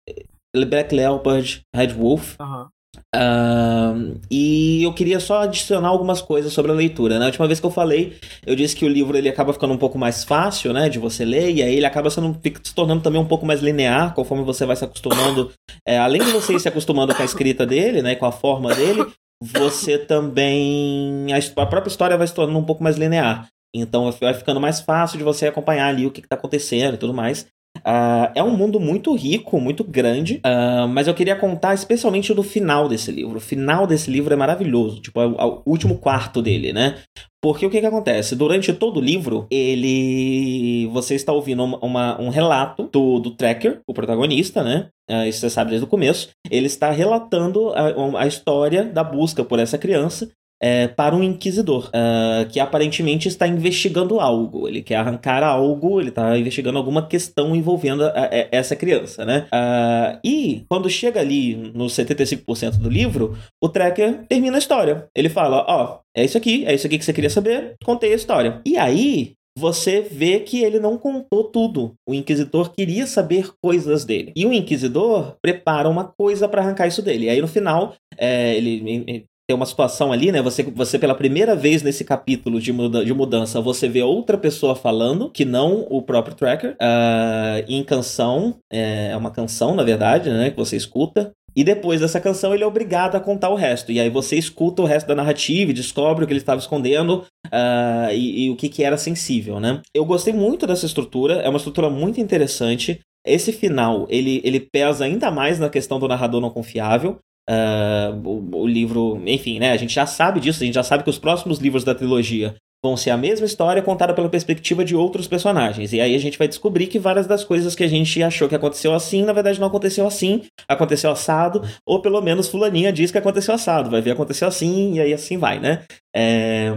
[SPEAKER 1] Black Leopard, Red Wolf.
[SPEAKER 2] Aham.
[SPEAKER 1] Ahn, e eu queria só adicionar algumas coisas sobre a leitura. Na última vez que eu falei, eu disse que o livro ele acaba ficando um pouco mais fácil, né, de você ler, e aí ele acaba sendo, se tornando também um pouco mais linear, conforme você vai se acostumando. é, além de você ir se acostumando com a escrita dele, né, com a forma dele, você também. A, a própria história vai se tornando um pouco mais linear. Então vai ficando mais fácil de você acompanhar ali o que, está acontecendo e tudo mais. Ah, é um mundo muito rico, muito grande, ah, mas eu queria contar especialmente do final desse livro. O final desse livro é maravilhoso, tipo, é o, é o último quarto dele, né? Porque o que, que acontece? Durante todo o livro, ele. Você está ouvindo uma- uma- um relato do, do Tracker, o protagonista, né? Ah, isso você sabe desde o começo. Ele está relatando a, a história da busca por essa criança é, para um inquisidor, ah, que aparentemente está investigando algo. Ele quer arrancar algo, ele está investigando alguma questão envolvendo a- a- essa criança, né? Ah, e quando chega ali nos 75% do livro, o Tracker termina a história. Ele fala: Ó, é isso aqui, é isso aqui que você queria saber, contei a história. E aí. Você vê que ele não contou tudo. O Inquisitor queria saber coisas dele. E o Inquisidor prepara uma coisa para arrancar isso dele. E aí no final, é, ele tem uma situação ali, né? Você, você pela primeira vez nesse capítulo de, muda, de mudança, você vê outra pessoa falando, que não o próprio Tracker, ah, em canção. É uma canção, na verdade, né? Que você escuta. E depois dessa canção, ele é obrigado a contar o resto. E aí você escuta o resto da narrativa e descobre o que ele estava escondendo ah, e, e o que, que era sensível, né? Eu gostei muito dessa estrutura, é uma estrutura muito interessante. Esse final, ele, ele pesa ainda mais na questão do narrador não confiável. Ah, o, o livro, enfim, né? A gente já sabe disso, a gente já sabe que os próximos livros da trilogia vão ser a mesma história contada pela perspectiva de outros personagens. E aí a gente vai descobrir que várias das coisas que a gente achou que aconteceu assim, na verdade não aconteceu assim, aconteceu assado, ou pelo menos fulaninha diz que aconteceu assado, vai ver aconteceu assim, e aí assim vai, né? É,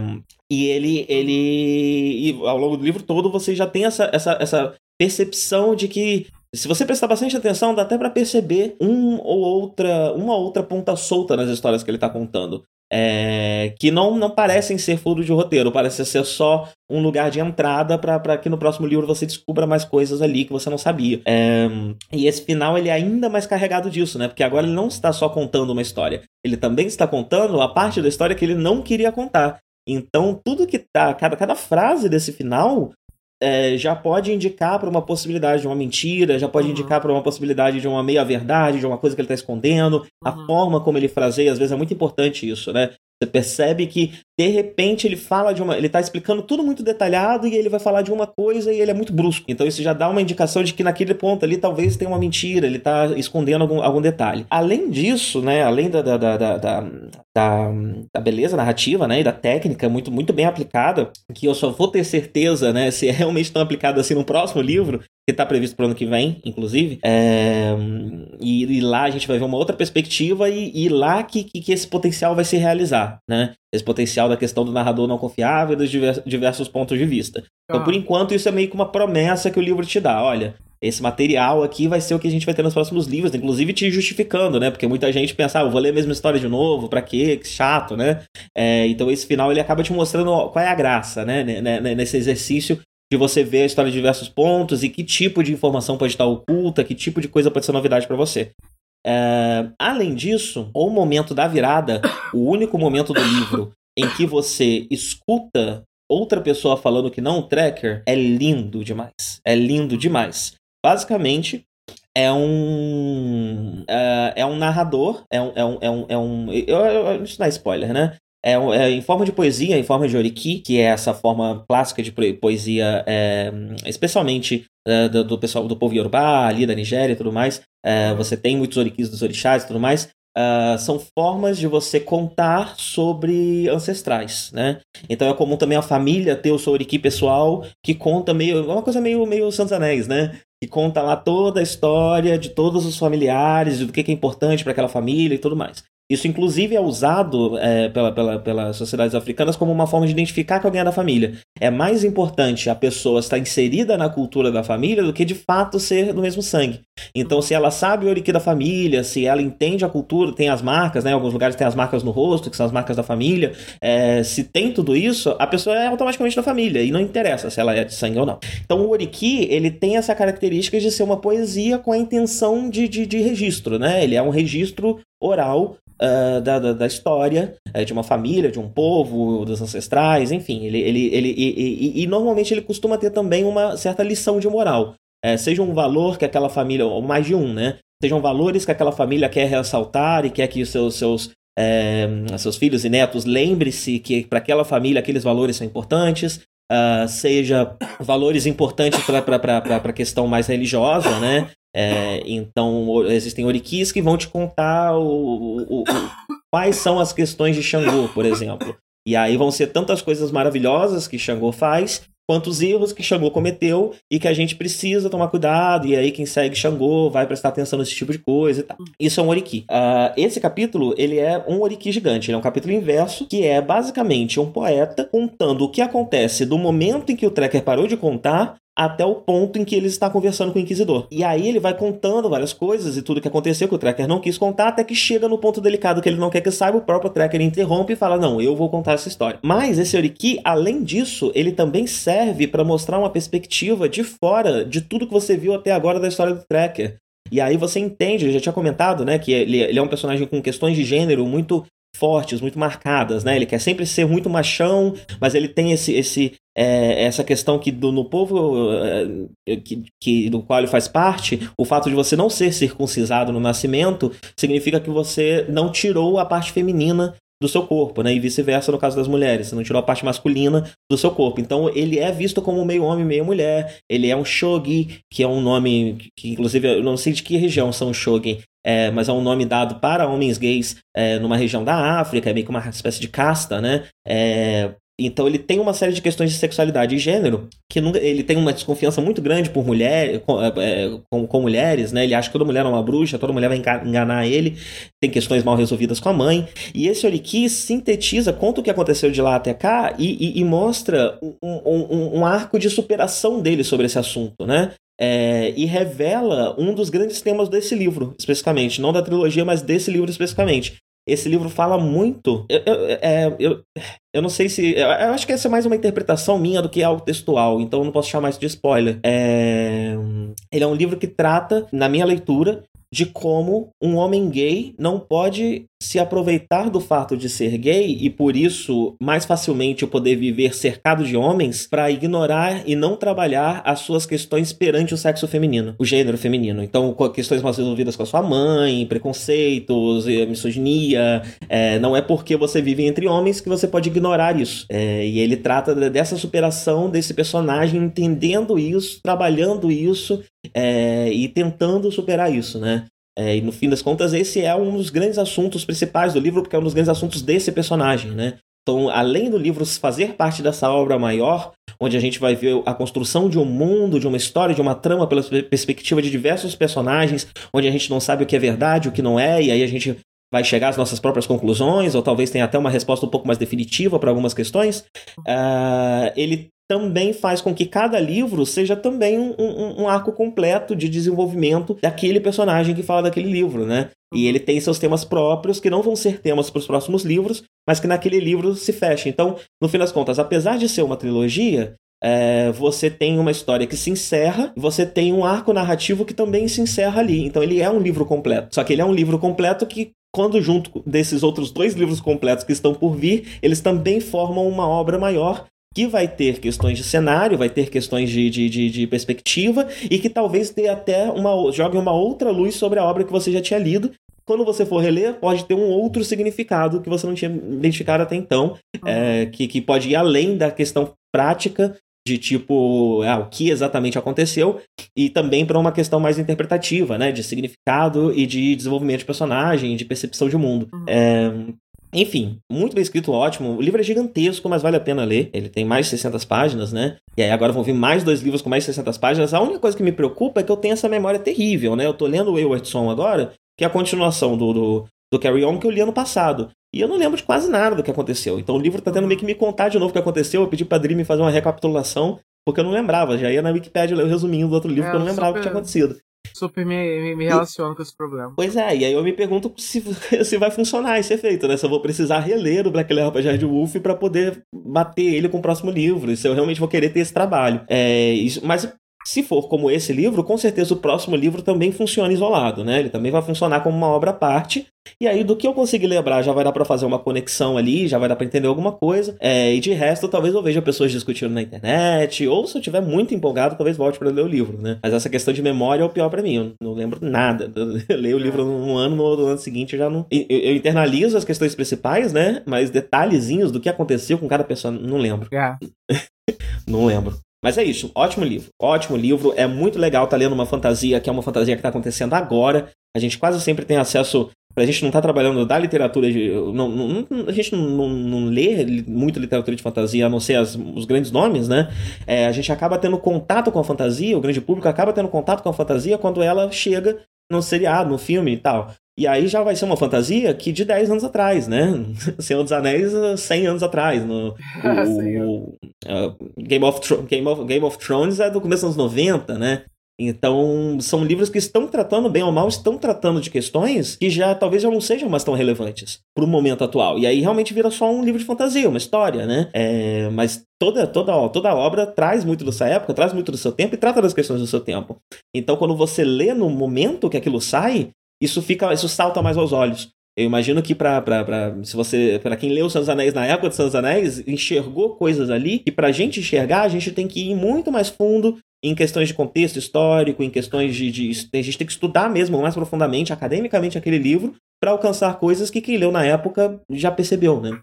[SPEAKER 1] E ele, ele. E ao longo do livro todo você já tem essa, essa, essa percepção de que. Se você prestar bastante atenção, dá até pra perceber um ou outra, uma ou outra ponta solta nas histórias que ele tá contando. É, que não, não parecem ser furo de roteiro, parece ser só um lugar de entrada para que no próximo livro você descubra mais coisas ali que você não sabia. É, e esse final ele é ainda mais carregado disso, né? Porque agora ele não está só contando uma história, ele também está contando a parte da história que ele não queria contar. Então, tudo que tá. Cada, cada frase desse final é, já pode indicar para uma possibilidade de uma mentira, já pode
[SPEAKER 2] Uhum.
[SPEAKER 1] indicar para uma possibilidade de uma meia-verdade, de uma coisa que ele está escondendo. A
[SPEAKER 2] Uhum.
[SPEAKER 1] forma como ele fraseia, às vezes é muito importante isso, né? Você percebe que, de repente, ele fala de uma. Ele tá explicando tudo muito detalhado e ele vai falar de uma coisa e ele é muito brusco. Então isso já dá uma indicação de que naquele ponto ali talvez tenha uma mentira, ele tá escondendo algum, algum detalhe. Além disso, né? Além da, da, da, da, da, beleza narrativa, né? E da técnica muito, muito bem aplicada, que eu só vou ter certeza, né? Se é realmente tão aplicado assim no próximo livro, que tá previsto pro ano que vem, inclusive. É, e, e lá a gente vai ver uma outra perspectiva e, e lá que, que, que esse potencial vai se realizar, né? Esse potencial da questão do narrador não confiável e dos diver- diversos pontos de vista. Então,
[SPEAKER 2] Ah.
[SPEAKER 1] por enquanto, isso é meio que uma promessa que o livro te dá. Olha, esse material aqui vai ser o que a gente vai ter nos próximos livros, inclusive te justificando, né? Porque muita gente pensa, ah, eu vou ler a mesma história de novo, pra quê? Que chato, né? É, então esse final ele acaba te mostrando qual é a graça, né? Nesse exercício de você ver a história de diversos pontos e que tipo de informação pode estar oculta, que tipo de coisa pode ser novidade pra você. É, além disso, o momento da virada, o único momento do livro em que você escuta outra pessoa falando que não o tracker, é lindo demais. É lindo demais. Basicamente, é um. É, é um narrador, é um. É um, é um, é um eu, eu- isso não é spoiler, né? É, é em forma de poesia, em forma de oriki, que é essa forma clássica de poesia, é, especialmente é, do, do pessoal do povo Yorubá, ali da Nigéria e tudo mais. É, você tem muitos orikis dos orixás e tudo mais. Uh, são formas de você contar sobre ancestrais, né? Então é comum também a família ter o seu oriki pessoal que conta meio uma coisa meio meio Santos Anéis, né? Que conta lá toda a história de todos os familiares, do que é importante para aquela família e tudo mais. Isso, inclusive, é usado é, pela, pela, pelas sociedades africanas como uma forma de identificar que alguém é da família. É mais importante a pessoa estar inserida na cultura da família do que, de fato, ser do mesmo sangue. Então, se ela sabe o origem da família, se ela entende a cultura, tem as marcas, né? Em alguns lugares tem as marcas no rosto, que são as marcas da família. É, se tem tudo isso, a pessoa é automaticamente da família. E não interessa se ela é de sangue ou não. Então, o oriki, ele tem essa característica de ser uma poesia com a intenção de, de, de registro, né? Ele é um registro oral uh, da, da, da, história, uh, de uma família, de um povo, dos ancestrais, enfim. Ele, ele, ele, e, e, e normalmente ele costuma ter também uma certa lição de moral. Uh, seja um valor que aquela família, ou mais de um, né? Sejam valores que aquela família quer ressaltar e quer que os seus, seus, é, seus filhos e netos lembre-se que para aquela família aqueles valores são importantes. Uh, seja valores importantes para a questão mais religiosa, né? É, então, existem orikis que vão te contar o, o, o, quais são as questões de Xangô, por exemplo. E aí vão ser tantas coisas maravilhosas que Xangô faz, quanto os erros que Xangô cometeu e que a gente precisa tomar cuidado. E aí quem segue Xangô vai prestar atenção nesse tipo de coisa e tal. Isso é um oriki. Uh, esse capítulo, ele é um oriki gigante. Ele é um capítulo inverso, que é basicamente um poeta contando o que acontece do momento em que o Trekker parou de contar até o ponto em que ele está conversando com o Inquisidor. E aí ele vai contando várias coisas e tudo que aconteceu que o Tracker não quis contar, até que chega no ponto delicado que ele não quer que saiba, o próprio Tracker interrompe e fala: Não, eu vou contar essa história. Mas esse Oriki, além disso, ele também serve para mostrar uma perspectiva de fora de tudo que você viu até agora da história do Tracker. E aí você entende, eu já tinha comentado, né, que ele, ele, é um personagem com questões de gênero muito fortes, muito marcadas, né? Ele quer sempre ser muito machão, mas ele tem esse, esse é, essa questão que do, no povo é, que, que, do qual ele faz parte, o fato de você não ser circuncisado no nascimento significa que você não tirou a parte feminina do seu corpo, né? E vice-versa no caso das mulheres, você não tirou a parte masculina do seu corpo. Então ele é visto como meio homem, meio mulher. Ele é um shogi, que é um nome que inclusive eu não sei de que região são shogi, é, mas é um nome dado para homens gays é, numa região da África, é meio que uma espécie de casta, né? É, então ele tem uma série de questões de sexualidade e gênero que nunca, ele tem uma desconfiança muito grande por mulher, com, é, com, com, mulheres, né? Ele acha que toda mulher é uma bruxa, toda mulher vai enganar ele. Tem questões mal resolvidas com a mãe. E esse Oriki sintetiza, conta o que aconteceu de lá até cá e, e, e mostra um, um, um, arco de superação dele sobre esse assunto, né? É, e revela um dos grandes temas desse livro, especificamente. Não da trilogia, mas desse livro especificamente. Esse livro fala muito. Eu, eu, é, eu, eu não sei se. Eu acho que essa é mais uma interpretação minha do que algo textual, então eu não posso chamar isso de spoiler. É, ele é um livro que trata, na minha leitura, de como um homem gay não pode se aproveitar do fato de ser gay e por isso mais facilmente poder viver cercado de homens para ignorar e não trabalhar as suas questões perante o sexo feminino, o gênero feminino. Então, questões mais resolvidas com a sua mãe, preconceitos, misoginia. É, não é porque você vive entre homens que você pode ignorar isso. É, e ele trata dessa superação desse personagem, entendendo isso, trabalhando isso é, e tentando superar isso, né? É, e no fim das contas, esse é um dos grandes assuntos principais do livro, porque é um dos grandes assuntos desse personagem, né? Então, além do livro fazer parte dessa obra maior, onde a gente vai ver a construção de um mundo, de uma história, de uma trama pela perspectiva de diversos personagens, onde a gente não sabe o que é verdade, o que não é, e aí a gente vai chegar às nossas próprias conclusões, ou talvez tenha até uma resposta um pouco mais definitiva para algumas questões, uh, ele também faz com que cada livro seja também um, um, um, arco completo de desenvolvimento daquele personagem que fala daquele livro, né? E ele tem seus temas próprios, que não vão ser temas para os próximos livros, mas que naquele livro se fecha. Então, no fim das contas, apesar de ser uma trilogia, é, você tem uma história que se encerra, você tem um arco narrativo que também se encerra ali. Então, ele é um livro completo. Só que ele é um livro completo que quando junto desses outros dois livros completos que estão por vir, eles também formam uma obra maior que vai ter questões de cenário, vai ter questões de, de, de, de perspectiva e que talvez dê até uma jogue uma outra luz sobre a obra que você já tinha lido. Quando você for reler, pode ter um outro significado que você não tinha identificado até então, uhum. é, que, que pode ir além da questão prática de tipo, ah, o que exatamente aconteceu, e também para uma questão mais interpretativa, né, de significado e de desenvolvimento de personagem, de percepção de mundo.
[SPEAKER 2] Uhum.
[SPEAKER 1] É, enfim, muito bem escrito, ótimo. O livro é gigantesco, mas vale a pena ler. Ele tem mais de 600 páginas, né? E aí agora vão vir mais dois livros com mais de 600 páginas. A única coisa que me preocupa é que eu tenho essa memória terrível, né? Eu tô lendo o Song agora, que é a continuação do, do, do Carry On que eu li ano passado. E eu não lembro de quase nada do que aconteceu. Então o livro tá tendo meio que me contar de novo o que aconteceu. Eu pedi pra me fazer uma recapitulação, porque eu não lembrava. Já ia na Wikipedia ler o resuminho do outro livro,
[SPEAKER 2] É,
[SPEAKER 1] porque eu não lembrava o que tinha acontecido.
[SPEAKER 2] Super me, me, relaciono com esse problema.
[SPEAKER 1] Pois é, e aí eu me pergunto se, se vai funcionar esse efeito, né? Se eu vou precisar reler o Black Leopard de Wolf pra poder bater ele com o próximo livro, e se eu realmente vou querer ter esse trabalho. É, isso, mas se for como esse livro, com certeza o próximo livro também funciona isolado, né? Ele também vai funcionar como uma obra à parte. E aí, do que eu conseguir lembrar, já vai dar pra fazer uma conexão ali, já vai dar pra entender alguma coisa. É, e de resto, talvez eu veja pessoas discutindo na internet, ou se eu tiver muito empolgado, talvez volte pra ler o livro, né? Mas essa questão de memória é o pior pra mim. Eu não lembro nada. Eu leio o livro num ano, no ano seguinte eu já não. Eu, eu internalizo as questões principais, né? Mas detalhezinhos do que aconteceu com cada pessoa, não lembro.
[SPEAKER 2] É.
[SPEAKER 1] Não lembro. Mas é isso, ótimo livro. Ótimo livro. É muito legal estar lendo uma fantasia que é uma fantasia que está acontecendo agora. A gente quase sempre tem acesso. Pra gente não estar trabalhando da literatura de. Não, não- a gente não, não, lê muito literatura de fantasia, a não ser as- os grandes nomes, né? É, a gente acaba tendo contato com a fantasia, o grande público acaba tendo contato com a fantasia quando ela chega no seriado, no filme e tal. E aí já vai ser uma fantasia que de 10 anos atrás, né? Senhor dos Anéis, 100 anos atrás. No,
[SPEAKER 2] Sim.
[SPEAKER 1] o, Uh, Game, of Thro- Game, of, Game of Thrones é do começo dos anos 90, né? Então, são livros que estão tratando, bem ou mal, estão tratando de questões que já talvez já não sejam mais tão relevantes para o momento atual. E aí realmente vira só um livro de fantasia, uma história, né? É, mas toda, toda, toda obra traz muito dessa época, traz muito do seu tempo e trata das questões do seu tempo. Então, quando você lê no momento que aquilo sai, isso fica, isso salta mais aos olhos. Eu imagino que para se você, para quem leu os dos Anéis na época dos Anéis, enxergou coisas ali que pra gente enxergar, a gente tem que ir muito mais fundo em questões de contexto histórico, em questões de, de a gente tem que estudar mesmo mais profundamente, academicamente aquele livro para alcançar coisas que quem leu na época já percebeu, né?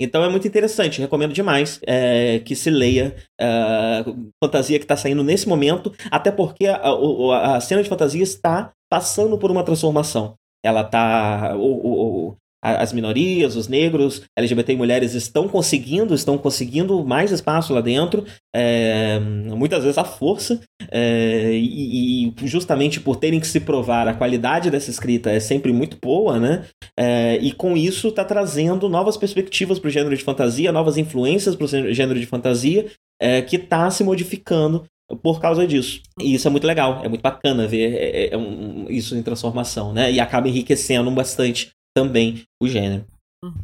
[SPEAKER 1] Então é muito interessante, recomendo demais é, que se leia a fantasia que está saindo nesse momento, até porque a, a- a cena de fantasia está passando por uma transformação. Ela tá. o- o- as minorias, os negros, LGBT e mulheres estão conseguindo, estão conseguindo mais espaço lá dentro, é, muitas vezes à força, é, e, e justamente por terem que se provar, a qualidade dessa escrita é sempre muito boa, né? É, e com isso está trazendo novas perspectivas para o gênero de fantasia, novas influências para o gênero de fantasia, é, que está se modificando por causa disso. E isso é muito legal, é muito bacana ver é, é um- isso em transformação, né? E acaba enriquecendo bastante também o gênero.
[SPEAKER 2] Uhum.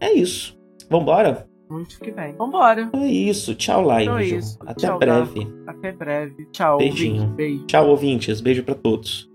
[SPEAKER 1] É isso. Vambora?
[SPEAKER 2] Muito que bem. Vambora.
[SPEAKER 1] É isso. Tchau, Live.
[SPEAKER 2] Então é.
[SPEAKER 1] Até
[SPEAKER 2] Tchau,
[SPEAKER 1] breve.
[SPEAKER 2] Até breve. Tchau.
[SPEAKER 1] Beijinho.
[SPEAKER 2] Beijo.
[SPEAKER 1] Tchau, ouvintes. Beijo para todos.